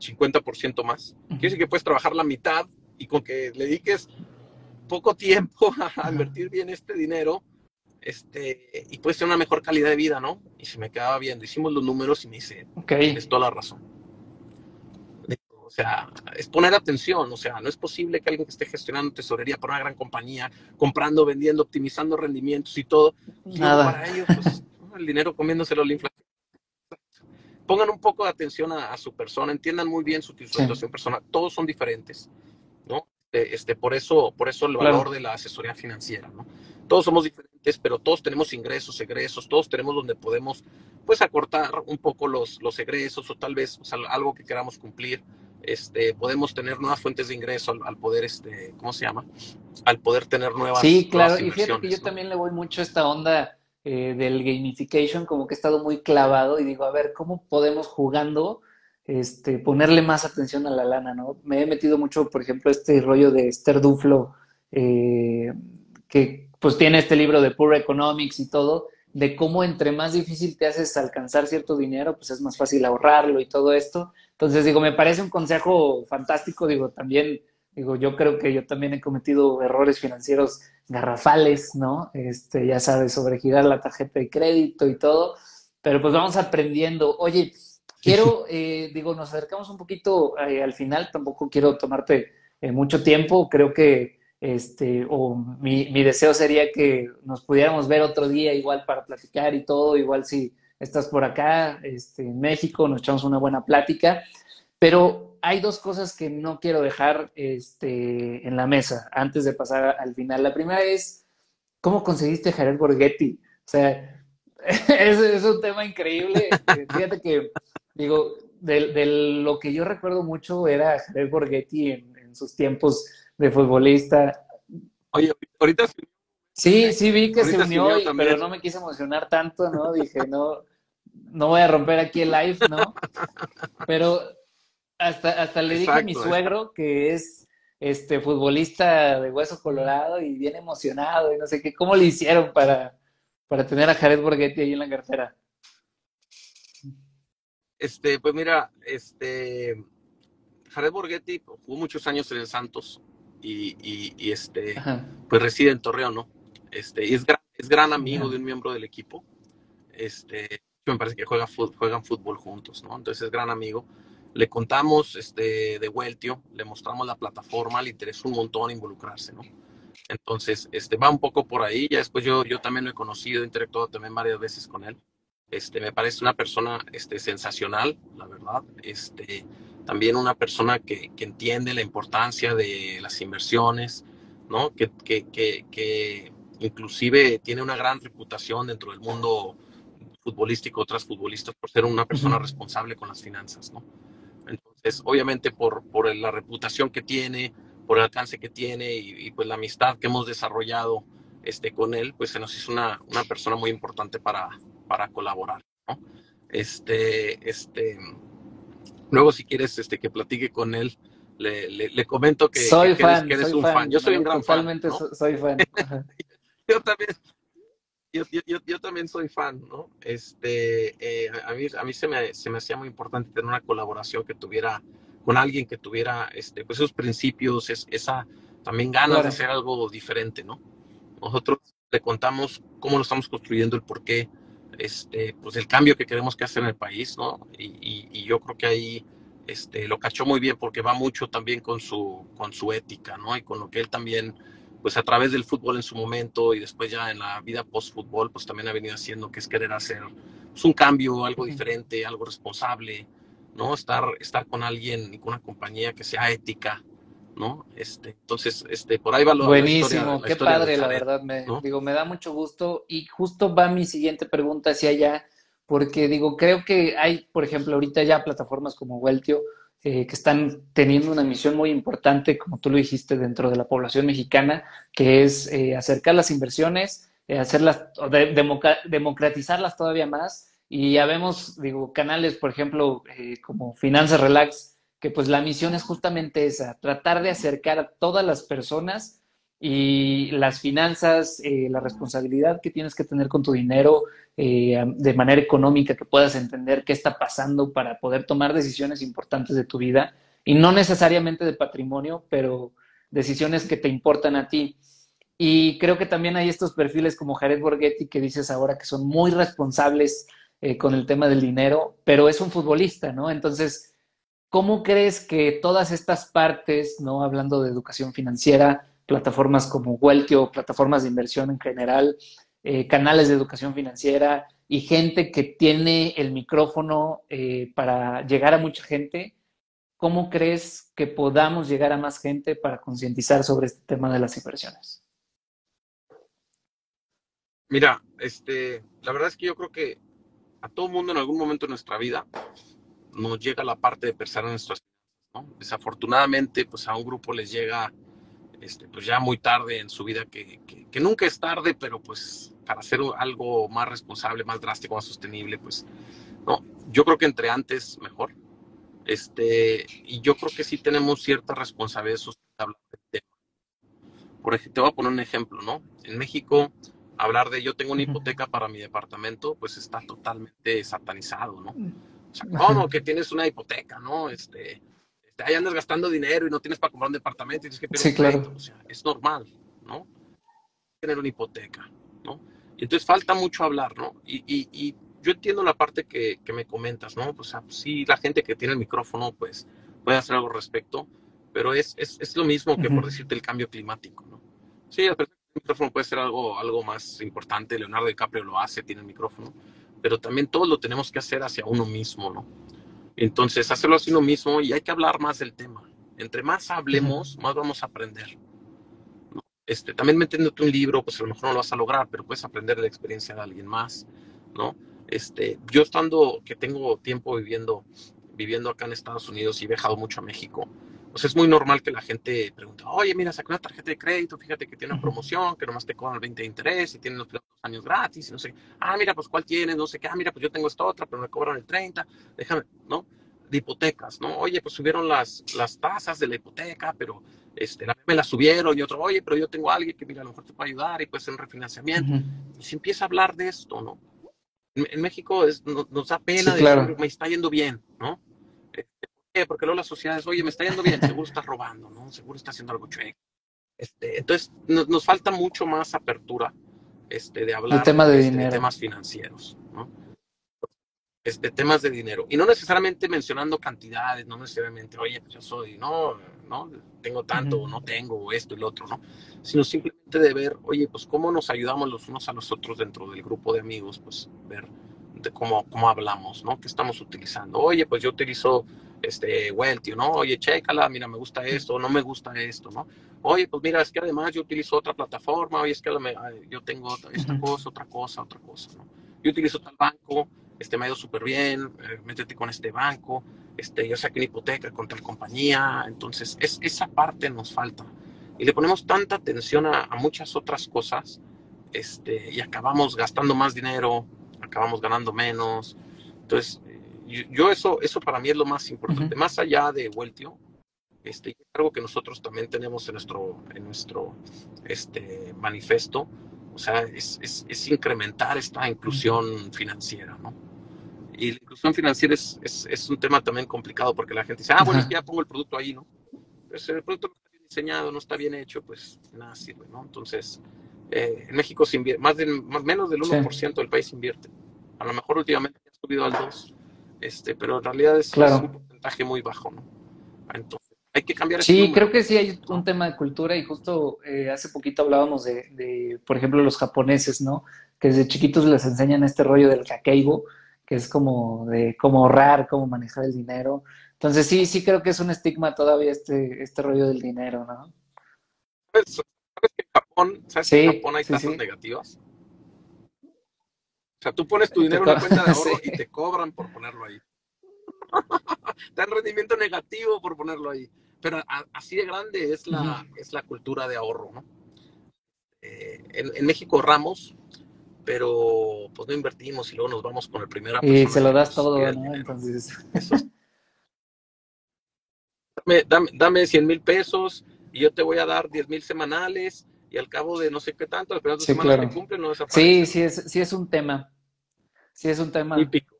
50% más? Quiere decir que puedes trabajar la mitad y con que le dediques poco tiempo a invertir bien este dinero, este, y puedes tener una mejor calidad de vida, ¿no? Y se me quedaba viendo, hicimos los números y me dice, okay. tienes toda la razón. O sea, es poner atención, o sea, no es posible que alguien que esté gestionando tesorería para una gran compañía, comprando, vendiendo, optimizando rendimientos y todo, Nada. para ellos, pues, el dinero comiéndoselo la inflación. Pongan un poco de atención a, su persona, entiendan muy bien su, situación personal, todos son diferentes, ¿no? Este, este, por, eso, por eso el valor de la asesoría financiera, ¿no? Todos somos diferentes, pero todos tenemos ingresos, egresos, todos tenemos donde podemos, pues, acortar un poco los, los egresos o tal vez algo que queramos cumplir este, podemos tener nuevas fuentes de ingreso al, poder, este, ¿cómo se llama? Al poder tener nuevas. Sí, claro, y fíjate que yo también le voy mucho a esta onda eh, del gamification, como que he estado muy clavado y digo, a ver, ¿cómo podemos jugando este, ponerle más atención a la lana, ¿no? Me he metido mucho, por ejemplo, este rollo de Esther Duflo, eh, que pues tiene este libro de Poor Economics y todo, de cómo entre más difícil te haces alcanzar cierto dinero, pues es más fácil ahorrarlo y todo esto. Entonces, digo, me parece un consejo fantástico, digo, también, digo, yo creo que yo también he cometido errores financieros garrafales, ¿no? Este, ya sabes, sobregirar la tarjeta de crédito y todo, pero pues vamos aprendiendo. Oye, quiero, eh, digo, nos acercamos un poquito eh, al final, tampoco quiero tomarte eh, mucho tiempo, creo que, este, o mi, mi deseo sería que nos pudiéramos ver otro día igual para platicar y todo, igual si estás por acá, este, en México, nos echamos una buena plática, pero hay dos cosas que no quiero dejar este, en la mesa antes de pasar al final. La primera es, ¿cómo conseguiste Jared Borghetti? O sea, es, es un tema increíble. Este, fíjate que, digo, de, lo que yo recuerdo mucho era Jared Borghetti en, en sus tiempos de futbolista. Oye, ahorita Sí, sí vi que se unió, pero no me quise emocionar tanto, ¿no? Dije, no, no voy a romper aquí el live, ¿no? Pero hasta, hasta le dije a mi suegro que es este futbolista de hueso colorado y bien emocionado y no sé qué, ¿cómo le hicieron para, para tener a Jared Borghetti ahí en la cartera? Este, pues mira, este Jared Borghetti jugó muchos años en el Santos y, y, este, pues reside en Torreón, ¿no? Este, y es gran, es gran amigo de un miembro del equipo. Este, me parece que juega, juegan fútbol juntos, ¿no? Entonces es gran amigo. Le contamos este, de Weltio, le mostramos la plataforma, le interesó un montón involucrarse, ¿no? Entonces, este, va un poco por ahí. Ya después yo, yo también lo he conocido, he interactuado también varias veces con él. Este, me parece una persona este, sensacional, la verdad. Este, también una persona que, que entiende la importancia de las inversiones, ¿no? Que, que, que, inclusive tiene una gran reputación dentro del mundo futbolístico, otras futbolistas, por ser una persona responsable con las finanzas, ¿no? Entonces, obviamente por, por la reputación que tiene, por el alcance que tiene y, pues la amistad que hemos desarrollado este, con él, pues se nos hizo una, una persona muy importante para, para colaborar, ¿no? Este, este, luego si quieres este, que platique con él, le, le, comento que, soy fan, eres, soy un fan. Yo soy un gran fan. Totalmente soy fan. yo también, yo, yo, yo, también soy fan, ¿no? Este, eh, a mí, a mí se, me, se me hacía muy importante tener una colaboración que tuviera con alguien que tuviera este, pues esos principios, es, esa también ganas de hacer algo diferente, ¿no? Nosotros le contamos cómo lo estamos construyendo, el por qué, este, pues el cambio que queremos que hacer en el país, ¿no? Y, y, yo creo que ahí este, lo cachó muy bien porque va mucho también con su, con su ética, ¿no? Y con lo que él también pues a través del fútbol en su momento y después ya en la vida post-fútbol, pues también ha venido haciendo que es querer hacer pues, un cambio, algo diferente, algo responsable, ¿no? Estar, estar con alguien y con una compañía que sea ética, ¿no? Este, entonces, este, por ahí va lo Buenísimo, qué padre, la verdad, me, digo, me da mucho gusto y justo va mi siguiente pregunta hacia allá, porque digo, creo que hay, por ejemplo, ahorita ya plataformas como Weltio, eh, que están teniendo una misión muy importante, como tú lo dijiste, dentro de la población mexicana, que es eh, acercar las inversiones, eh, hacerlas, democratizarlas todavía más. Y ya vemos, digo, canales, por ejemplo, como Finanzas Relax, que pues la misión es justamente esa, tratar de acercar a todas las personas y las finanzas, eh, la responsabilidad que tienes que tener con tu dinero eh, de manera económica, que puedas entender qué está pasando para poder tomar decisiones importantes de tu vida y no necesariamente de patrimonio, pero decisiones que te importan a ti. Y creo que también hay estos perfiles como Jared Borghetti que dices ahora que son muy responsables eh, con el tema del dinero, pero es un futbolista, ¿no? Entonces, ¿cómo crees que todas estas partes, ¿no? Hablando de educación financiera, plataformas como Weltio, plataformas de inversión en general, eh, canales de educación financiera y gente que tiene el micrófono eh, para llegar a mucha gente. ¿Cómo crees que podamos llegar a más gente para concientizar sobre este tema de las inversiones? Mira, este, la verdad es que yo creo que a todo mundo en algún momento de nuestra vida nos llega la parte de pensar en nuestras. Desafortunadamente, pues a un grupo les llega este, pues ya muy tarde en su vida, que, que, nunca es tarde, pero pues para hacer algo más responsable, más drástico, más sostenible, pues no, yo creo que entre antes mejor. Este, y yo creo que sí tenemos cierta responsabilidad tema. Por ejemplo, te voy a poner un ejemplo, ¿no? En México, hablar de yo tengo una hipoteca para mi departamento, pues está totalmente satanizado, ¿no? O sea, ¿cómo que tienes una hipoteca, no? Este, ahí andas gastando dinero y no tienes para comprar un departamento y tienes que pedir sí, claro. O sea, es normal, ¿no? Tener una hipoteca, ¿no? Y entonces falta mucho hablar, ¿no? Y, y, y yo entiendo la parte que, que, me comentas, ¿no? Pues sí, la gente que tiene el micrófono, pues puede hacer algo al respecto, pero es, es, es lo mismo que por decirte el cambio climático, ¿no? Sí, el micrófono puede ser algo, algo más importante, Leonardo DiCaprio lo hace, tiene el micrófono, pero también todos lo tenemos que hacer hacia uno mismo, ¿no? Entonces, hacerlo así lo mismo y hay que hablar más del tema. Entre más hablemos, más vamos a aprender. Este, también metiéndote un libro, pues a lo mejor no lo vas a lograr, pero puedes aprender de la experiencia de alguien más, ¿no? Este, yo estando, que tengo tiempo viviendo, viviendo acá en Estados Unidos y he viajado mucho a México, pues es muy normal que la gente pregunte, oye, mira, saqué una tarjeta de crédito, fíjate que tiene una promoción, que nomás te cobran el 20 de interés y tienen los años gratis, y no sé, ah, mira, pues cuál tienes, no sé qué, ah, mira, pues yo tengo esta otra, pero me cobran el 30, déjame, ¿no? De hipotecas, ¿no? Oye, pues subieron las, las tasas de la hipoteca, pero este, me la subieron y otro, oye, pero yo tengo a alguien que, mira, a lo mejor te puede ayudar y puede ser un refinanciamiento. Y se empieza a hablar de esto, ¿no? En, México es, nos, da pena decir, me está yendo bien, ¿no? Porque luego las sociedades, oye, me está yendo bien, seguro está robando, ¿no? Seguro está haciendo algo chueco. Este, entonces, nos, falta mucho más apertura este, de hablar tema de, este, temas financieros, ¿no? Este, temas de dinero. Y no necesariamente mencionando cantidades, no necesariamente, oye, pues yo soy, no, no, tengo tanto, o no tengo, o esto y lo otro, ¿no? Sino simplemente de ver, oye, pues cómo nos ayudamos los unos a los otros dentro del grupo de amigos, pues ver de cómo, cómo hablamos, ¿no? ¿Qué estamos utilizando? Oye, pues yo utilizo este, Welty, ¿no? Oye, chécala, mira, me gusta esto, no me gusta esto, ¿no? Oye, pues mira, es que además yo utilizo otra plataforma, oye, es que yo tengo esta cosa, otra cosa, otra cosa, ¿no? Yo utilizo tal banco, este, me ha ido súper bien, eh, métete con este banco, este, yo saqué una hipoteca con tal compañía, entonces es, esa parte nos falta. Y le ponemos tanta atención a, muchas otras cosas este, y acabamos gastando más dinero, acabamos ganando menos. Entonces, yo, eso, eso para mí es lo más importante. Más allá de Vueltio, este, es algo que nosotros también tenemos en nuestro, en nuestro este, manifesto, o sea, es, es, es incrementar esta inclusión financiera, ¿no? Y la inclusión financiera es, es, es, un tema también complicado porque la gente dice, ah, bueno, es que ya pongo el producto ahí, ¿no? Pues el producto no está bien diseñado, no está bien hecho, pues nada sirve, ¿no? Entonces, eh, en México se invierte, más, de, más menos del 1% del país invierte. A lo mejor últimamente ha subido al 2%, este, pero en realidad es, un porcentaje muy bajo, ¿no? Entonces, hay que cambiar Sí, creo que sí hay un tema de cultura y justo eh, hace poquito hablábamos de, de, por ejemplo, los japoneses, ¿no? Que desde chiquitos les enseñan este rollo del kakeibo, que es como de cómo ahorrar, cómo manejar el dinero. Entonces sí, sí creo que es un estigma todavía este, este rollo del dinero, ¿no? ¿Sabes, que en Japón, ¿sabes que en Japón hay tasas negativas? O sea, tú pones tu dinero en una cuenta de ahorro y te cobran por ponerlo ahí. te dan rendimiento negativo por ponerlo ahí. Pero así de grande es la, es la cultura de ahorro, ¿no? Eh, en, en México ahorramos, pero pues no invertimos y luego nos vamos con el primer Y se lo das todo, ¿no? Entonces. dame, dame, dame 100 mil pesos y yo te voy a dar 10 mil semanales y al cabo de no sé qué tanto, las primeras dos semanas claro. cumplen, no Sí, sí es, sí es un tema. Sí es un tema. Típico.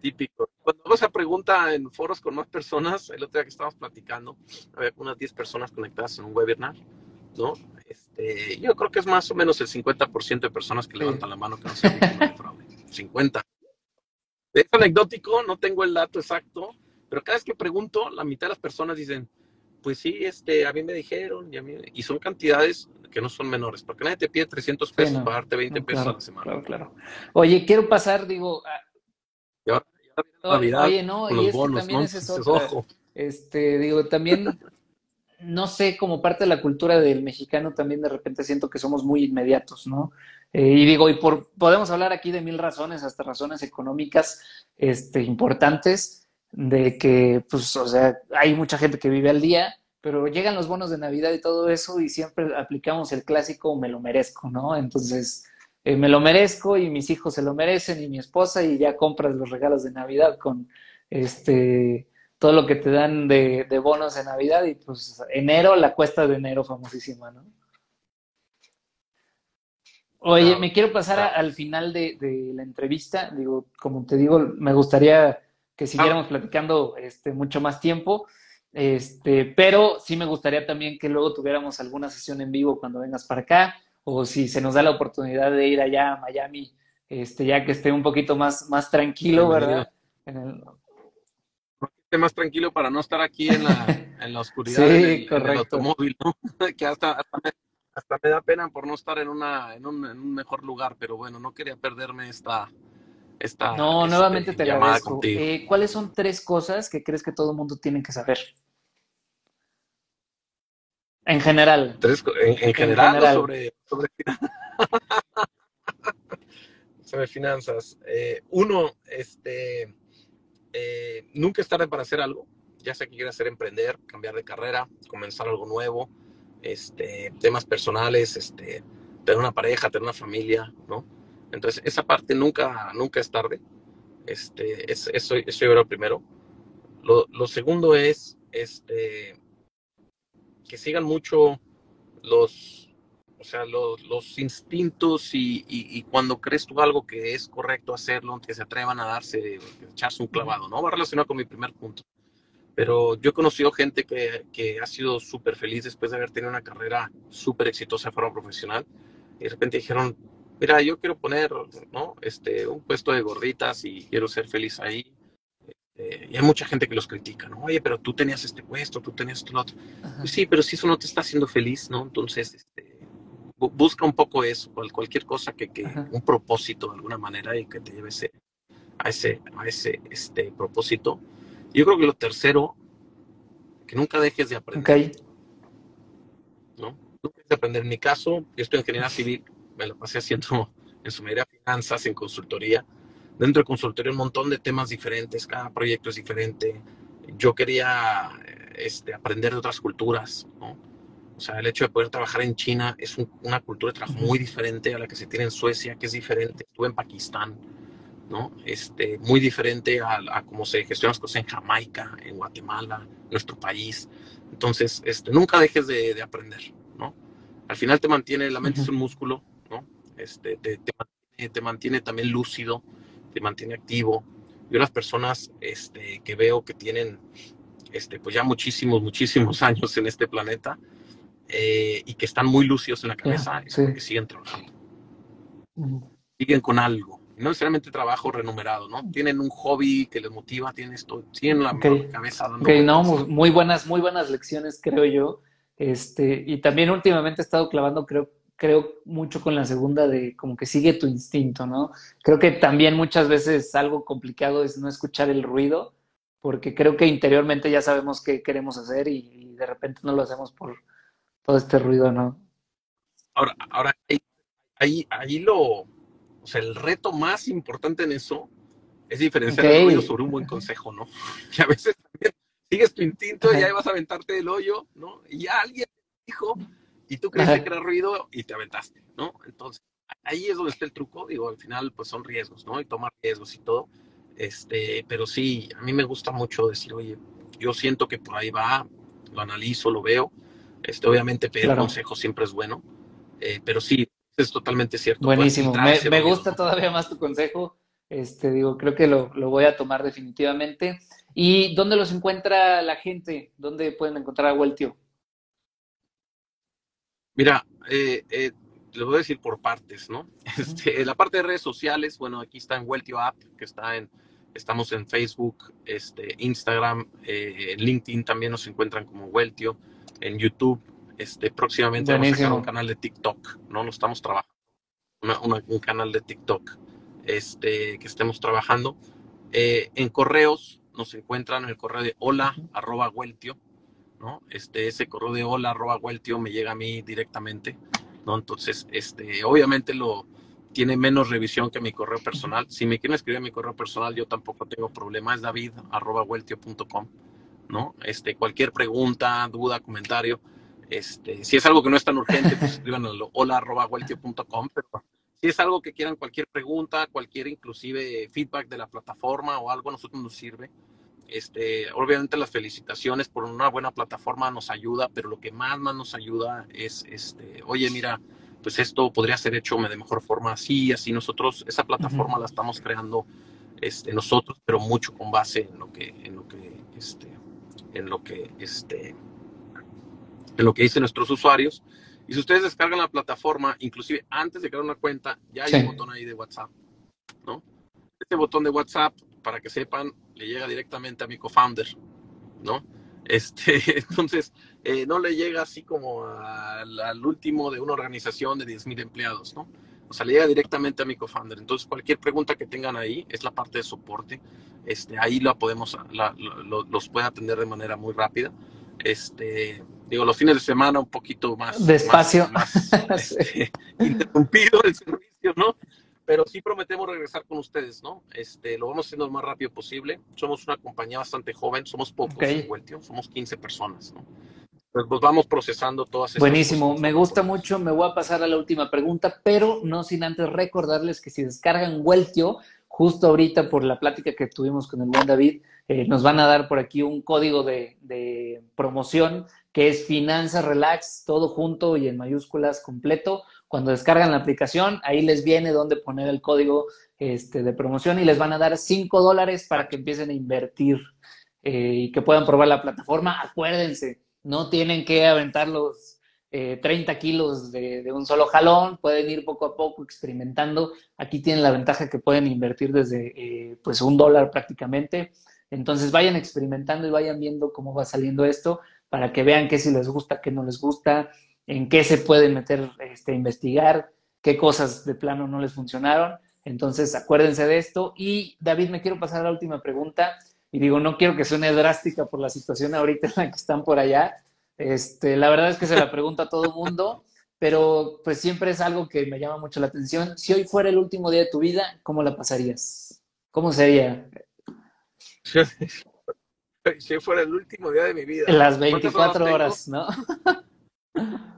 Típico. Cuando hago esa pregunta en foros con más personas, el otro día que estábamos platicando, había unas 10 personas conectadas en un webinar, ¿no? Este, yo creo que es más o menos el 50% de personas que levantan la mano que no de fraude. 50. Es anecdótico, no tengo el dato exacto, pero cada vez que pregunto, la mitad de las personas dicen, pues sí, este, a mí me dijeron, y, a mí, y son cantidades que no son menores, porque nadie te pide 300 pesos para darte 20 pesos a la semana. Claro, claro. Oye, quiero pasar, digo... A... oye, no, y es que también es ojo. Este, digo, también no sé, como parte de la cultura del mexicano también de repente siento que somos muy inmediatos, ¿no? Eh, y digo, y por, podemos hablar aquí de mil razones, hasta razones económicas este, importantes, de que, pues, o sea, hay mucha gente que vive al día, pero llegan los bonos de Navidad y todo eso y siempre aplicamos el clásico me lo merezco, ¿no? Entonces, eh, me lo merezco y mis hijos se lo merecen y mi esposa y ya compras los regalos de Navidad con, este, todo lo que te dan de, bonos de Navidad y pues enero, la cuesta de enero famosísima, ¿no? Oye, me quiero pasar al final de, la entrevista. Digo, como te digo, me gustaría que siguiéramos platicando este, mucho más tiempo. Este, pero sí me gustaría también que luego tuviéramos alguna sesión en vivo cuando vengas para acá, o si se nos da la oportunidad de ir allá a Miami, este, ya que esté un poquito más, más tranquilo, ¿verdad? En el, más tranquilo para no estar aquí en la, en la oscuridad del, automóvil, ¿no? que hasta, hasta, me, hasta, me, da pena por no estar en, una, en, un, en un mejor lugar, pero bueno, no quería perderme esta... esta no, este, nuevamente te agradezco. Eh, ¿Cuáles son tres cosas que crees que todo el mundo tiene que saber? En general. en, general, sobre, sobre, sobre finanzas. Eh, uno, este eh, nunca es tarde para hacer algo, ya sea que quieras hacer emprender, cambiar de carrera, comenzar algo nuevo, este, temas personales, este, tener una pareja, tener una familia, ¿no? Entonces, esa parte nunca, nunca es tarde. Este, es, eso, eso yo lo primero. Lo, lo, segundo es este, que sigan mucho los, o sea, los, los instintos y, y, cuando crees tú algo que es correcto hacerlo, que se atrevan a darse, echarse un clavado, ¿no? Va relacionado con mi primer punto. Pero yo he conocido gente que, que ha sido súper feliz después de haber tenido una carrera súper exitosa de forma profesional y de repente dijeron, mira, yo quiero poner, ¿no? Este, un puesto de gorditas y quiero ser feliz ahí. Este, y hay mucha gente que los critica, ¿no? Oye, pero tú tenías este puesto, tú tenías esto, otro. Pues sí, pero si eso no te está haciendo feliz, ¿no? Entonces, este, busca un poco eso, cualquier cosa que, que un propósito de alguna manera y que te lleve ese, a ese, a ese este, propósito. yo creo que lo tercero, que nunca dejes de aprender. Ok. ¿no? Nunca dejes de aprender. En mi caso, yo estoy en ingeniería civil, me lo pasé haciendo en su mayoría finanzas, en consultoría. Dentro de consultoría un montón de temas diferentes, cada proyecto es diferente. Yo quería este, aprender de otras culturas, ¿no? O sea, el hecho de poder trabajar en China es una cultura de trabajo muy diferente a la que se tiene en Suecia, que es diferente. Estuve en Pakistán, ¿no? Este, muy diferente a, a cómo se gestionan las cosas en Jamaica, en Guatemala, nuestro país. Entonces, este, nunca dejes de, de aprender, ¿no? Al final te mantiene, la mente es un músculo. Este, te, te, mantiene, te mantiene también lúcido, te mantiene activo. Yo las personas este, que veo que tienen este, pues ya muchísimos, muchísimos años en este planeta, eh, y que están muy lúcidos en la cabeza, yeah, sí. que siguen trabajando. Uh -huh. Siguen con algo. No necesariamente trabajo remunerado, ¿no? Tienen un hobby que les motiva, tienen esto, tienen la okay. cabeza dando okay, no, muy buenas, muy buenas lecciones, creo yo. Este, y también últimamente he estado clavando, creo, creo mucho con la segunda de como que sigue tu instinto, ¿no? Creo que también muchas veces algo complicado es no escuchar el ruido, porque creo que interiormente ya sabemos qué queremos hacer y, y de repente no lo hacemos por, todo este ruido, ¿no? Ahora, ahora ahí, ahí, ahí lo, o sea, el reto más importante en eso es diferenciar okay. el ruido sobre un buen consejo, ¿no? Que a veces también sigues tu instinto y ahí vas a aventarte del hoyo, ¿no? Y ya alguien dijo y tú creíste que era ruido y te aventaste, ¿no? Entonces, ahí es donde está el truco, digo, al final pues son riesgos, ¿no? Y tomar riesgos y todo, este, pero sí, a mí me gusta mucho decir, oye, yo siento que por ahí va, lo analizo, lo veo, este, obviamente pedir claro. consejo siempre es bueno, eh, pero sí, es totalmente cierto. Buenísimo, me, me gusta todavía más tu consejo. Este, digo, creo que lo, lo, voy a tomar definitivamente. ¿Y dónde los encuentra la gente? ¿Dónde pueden encontrar a Weltio? Mira, eh, eh, les voy a decir por partes, ¿no? Este, la parte de redes sociales, bueno, aquí está en Weltio App, que está en, estamos en Facebook, este, Instagram, eh, en LinkedIn también nos encuentran como Weltio en YouTube. Este, próximamente Buenísimo. vamos a sacar un canal de TikTok, ¿no? Lo estamos trabajando. Una, una, un canal de TikTok este, que estemos trabajando. Eh, en correos nos encuentran en el correo de hola arroba weltio, ¿no? Este, ese correo de hola arroba weltio me llega a mí directamente, ¿no? Entonces, este, obviamente lo tiene menos revisión que mi correo personal. Si me quieren escribir a mi correo personal, yo tampoco tengo problema. Es david arroba weltio.com. ¿no? Este, cualquier pregunta, duda, comentario, este, si es algo que no es tan urgente, pues escríbanlo hola arroba pero si es algo que quieran, cualquier pregunta, cualquier inclusive feedback de la plataforma o algo, a nosotros nos sirve. Este, obviamente las felicitaciones por una buena plataforma nos ayuda, pero lo que más, más nos ayuda es, este, oye, mira, pues esto podría ser hecho de mejor forma así, así nosotros, esa plataforma uh -huh. la estamos creando este, nosotros, pero mucho con base en lo que, en lo que, este, en lo que este en lo que dicen nuestros usuarios y si ustedes descargan la plataforma inclusive antes de crear una cuenta ya hay sí. un botón ahí de WhatsApp no este botón de WhatsApp para que sepan le llega directamente a mi co-founder no este entonces eh, no le llega así como al, al, último de una organización de 10 mil empleados no o sea, le llega directamente a mi co-founder. Entonces, cualquier pregunta que tengan ahí es la parte de soporte. Este, ahí la podemos, la, lo, los puede atender de manera muy rápida. Este, digo, los fines de semana un poquito más... Despacio. Más, más este, interrumpido el servicio, ¿no? Pero sí prometemos regresar con ustedes, ¿no? Este, lo vamos haciendo lo más rápido posible. Somos una compañía bastante joven, somos pocos okay. en Weltio, somos 15 personas, ¿no? pues, pues vamos procesando todas esas Buenísimo, cosas. me gusta mucho, me voy a pasar a la última pregunta, pero no sin antes recordarles que si descargan Weltio, justo ahorita por la plática que tuvimos con el buen David, eh, nos van a dar por aquí un código de, de promoción que es Finanzas Relax, todo junto y en mayúsculas completo. Cuando descargan la aplicación, ahí les viene donde poner el código este, de promoción y les van a dar 5 dólares para que empiecen a invertir eh, y que puedan probar la plataforma. Acuérdense, no tienen que aventar los eh, 30 kilos de, un solo jalón, pueden ir poco a poco experimentando. Aquí tienen la ventaja que pueden invertir desde eh, pues un dólar prácticamente. Entonces vayan experimentando y vayan viendo cómo va saliendo esto para que vean qué si les gusta, qué no les gusta, en qué se pueden meter este, investigar, qué cosas de plano no les funcionaron. Entonces acuérdense de esto. Y David, me quiero pasar a la última pregunta Y digo, no quiero que suene drástica por la situación ahorita en la que están por allá. Este, la verdad es que se la pregunta a todo el mundo, pero pues siempre es algo que me llama mucho la atención. Si hoy fuera el último día de tu vida, ¿cómo la pasarías? ¿Cómo sería? Si fuera el último día de mi vida. Las 24 horas, ¿no?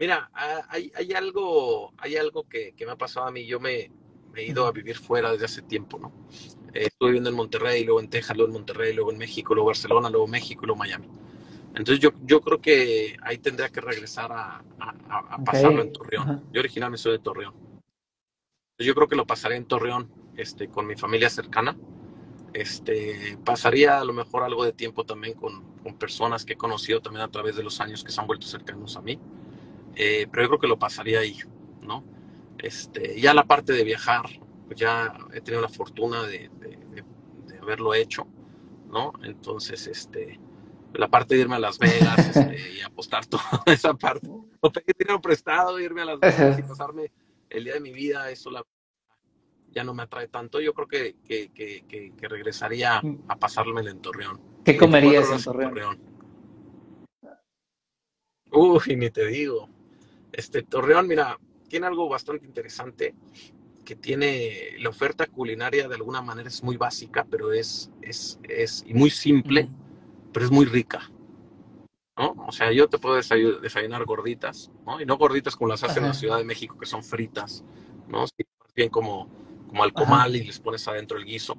Mira, hay, hay, algo, hay algo que, me ha pasado a mí. Yo me, he ido a vivir fuera desde hace tiempo, ¿no? Eh, estuve viviendo en Monterrey, luego en Texas, luego en Monterrey, luego en México, luego Barcelona, luego México, luego Miami. Entonces yo, yo creo que ahí tendría que regresar a, pasarlo en Torreón. Yo originalmente soy de Torreón. Yo creo que lo pasaré en Torreón este, con mi familia cercana. Este, pasaría a lo mejor algo de tiempo también con, con personas que he conocido también a través de los años que se han vuelto cercanos a mí. Eh, pero yo creo que lo pasaría ahí, ¿no? Este, ya la parte de viajar, pues ya he tenido la fortuna de, haberlo hecho, ¿no? Entonces, este, la parte de irme a Las Vegas este, y apostar toda esa parte, o pedir dinero prestado, irme a Las Vegas y pasarme el día de mi vida, eso la, ya no me atrae tanto. Yo creo que, que, que, que regresaría a pasarme en Torreón. ¿Qué comerías en Torreón? Torreón? Uy, ni te digo. Este Torreón, mira, tiene algo bastante interesante que tiene la oferta culinaria de alguna manera es muy básica, pero es, es, es y muy simple, pero es muy rica. ¿no? O sea, yo te puedo desayunar gorditas, ¿no? Y no gorditas como las hacen en la Ciudad de México, que son fritas, ¿no? bien como, como al comal y les pones adentro el guiso.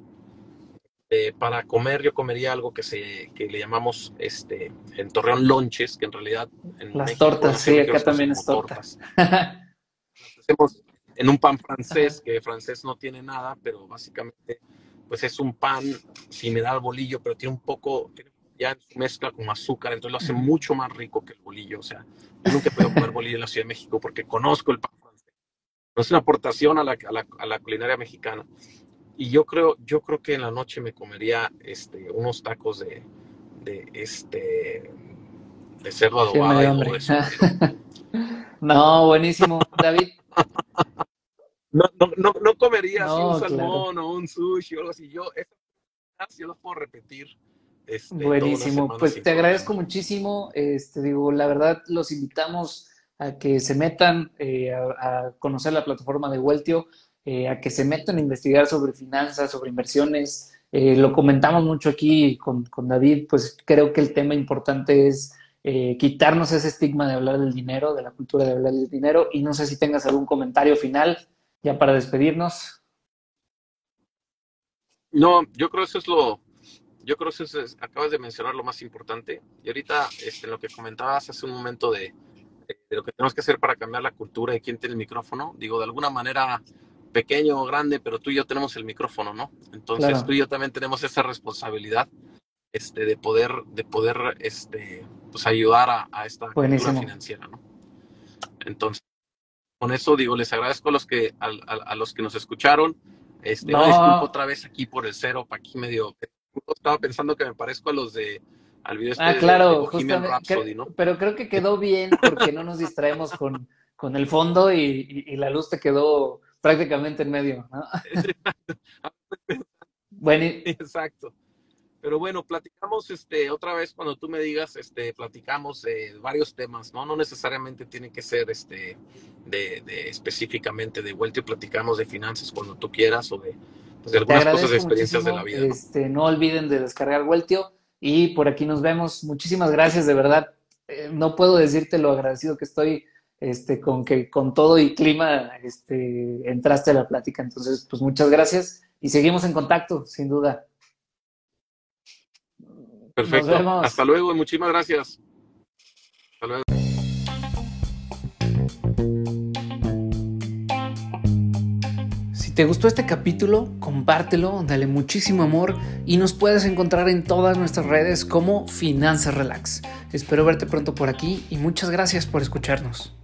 Eh, para comer yo comería algo que se que le llamamos este en Torreón lonches que en realidad en las tortas sí acá también es tortas. hacemos en un pan francés que francés no tiene nada pero básicamente pues es un pan similar al bolillo pero tiene un poco ya mezcla con azúcar entonces lo hace mucho más rico que el bolillo o sea yo nunca podido comer bolillo en la Ciudad de México porque conozco el pan francés. No es una aportación a la, a la, a la culinaria mexicana y yo creo, yo creo que en la noche me comería este, unos tacos de, de este de cerdo adobado. no, buenísimo, David. No, no, no, no comería así un salmón o un sushi o algo así. Yo, yo lo puedo repetir. Este, buenísimo, pues te agradezco muchísimo. Este, digo, la verdad, los invitamos a que se metan eh, a, a, conocer la plataforma de Weltio. Eh, a que se metan a investigar sobre finanzas, sobre inversiones. Eh, lo comentamos mucho aquí con, con, David, pues creo que el tema importante es eh, quitarnos ese estigma de hablar del dinero, de la cultura de hablar del dinero. Y no sé si tengas algún comentario final ya para despedirnos. No, yo creo que eso es lo, yo creo que eso es, acabas de mencionar lo más importante. Y ahorita, este, lo que comentabas hace un momento de, de, lo que tenemos que hacer para cambiar la cultura de quién tiene el micrófono, digo, de alguna manera pequeño o grande, pero tú y yo tenemos el micrófono, ¿no? Entonces tú y yo también tenemos esa responsabilidad este, de poder, de poder este, pues ayudar a, a esta cultura financiera, ¿no? Entonces, con eso digo, les agradezco a los que, a, a, los que nos escucharon. Este, no. disculpo otra vez aquí por el cero, para aquí medio. Estaba pensando que me parezco a los de al video este ah, claro, Rhapsody, ¿no? Pero creo que quedó bien porque no nos distraemos con, con el fondo y, y, la luz te quedó prácticamente en medio, ¿no? bueno, exacto. Pero bueno, platicamos este, otra vez cuando tú me digas, este, platicamos eh, varios temas, ¿no? No necesariamente tiene que ser este, de, de específicamente de vuelta y platicamos de finanzas cuando tú quieras o de, pues, de algunas cosas de experiencias de la vida. ¿no? Este, no olviden de descargar Vueltio y por aquí nos vemos. Muchísimas gracias, de verdad. Eh, no puedo decirte lo agradecido que estoy este, con que con todo y clima este, entraste a la plática. Entonces, pues muchas gracias y seguimos en contacto, sin duda. Perfecto. Hasta luego y muchísimas gracias. Hasta luego. Si te gustó este capítulo, compártelo, dale muchísimo amor y nos puedes encontrar en todas nuestras redes como Finanzas Relax. Espero verte pronto por aquí y muchas gracias por escucharnos.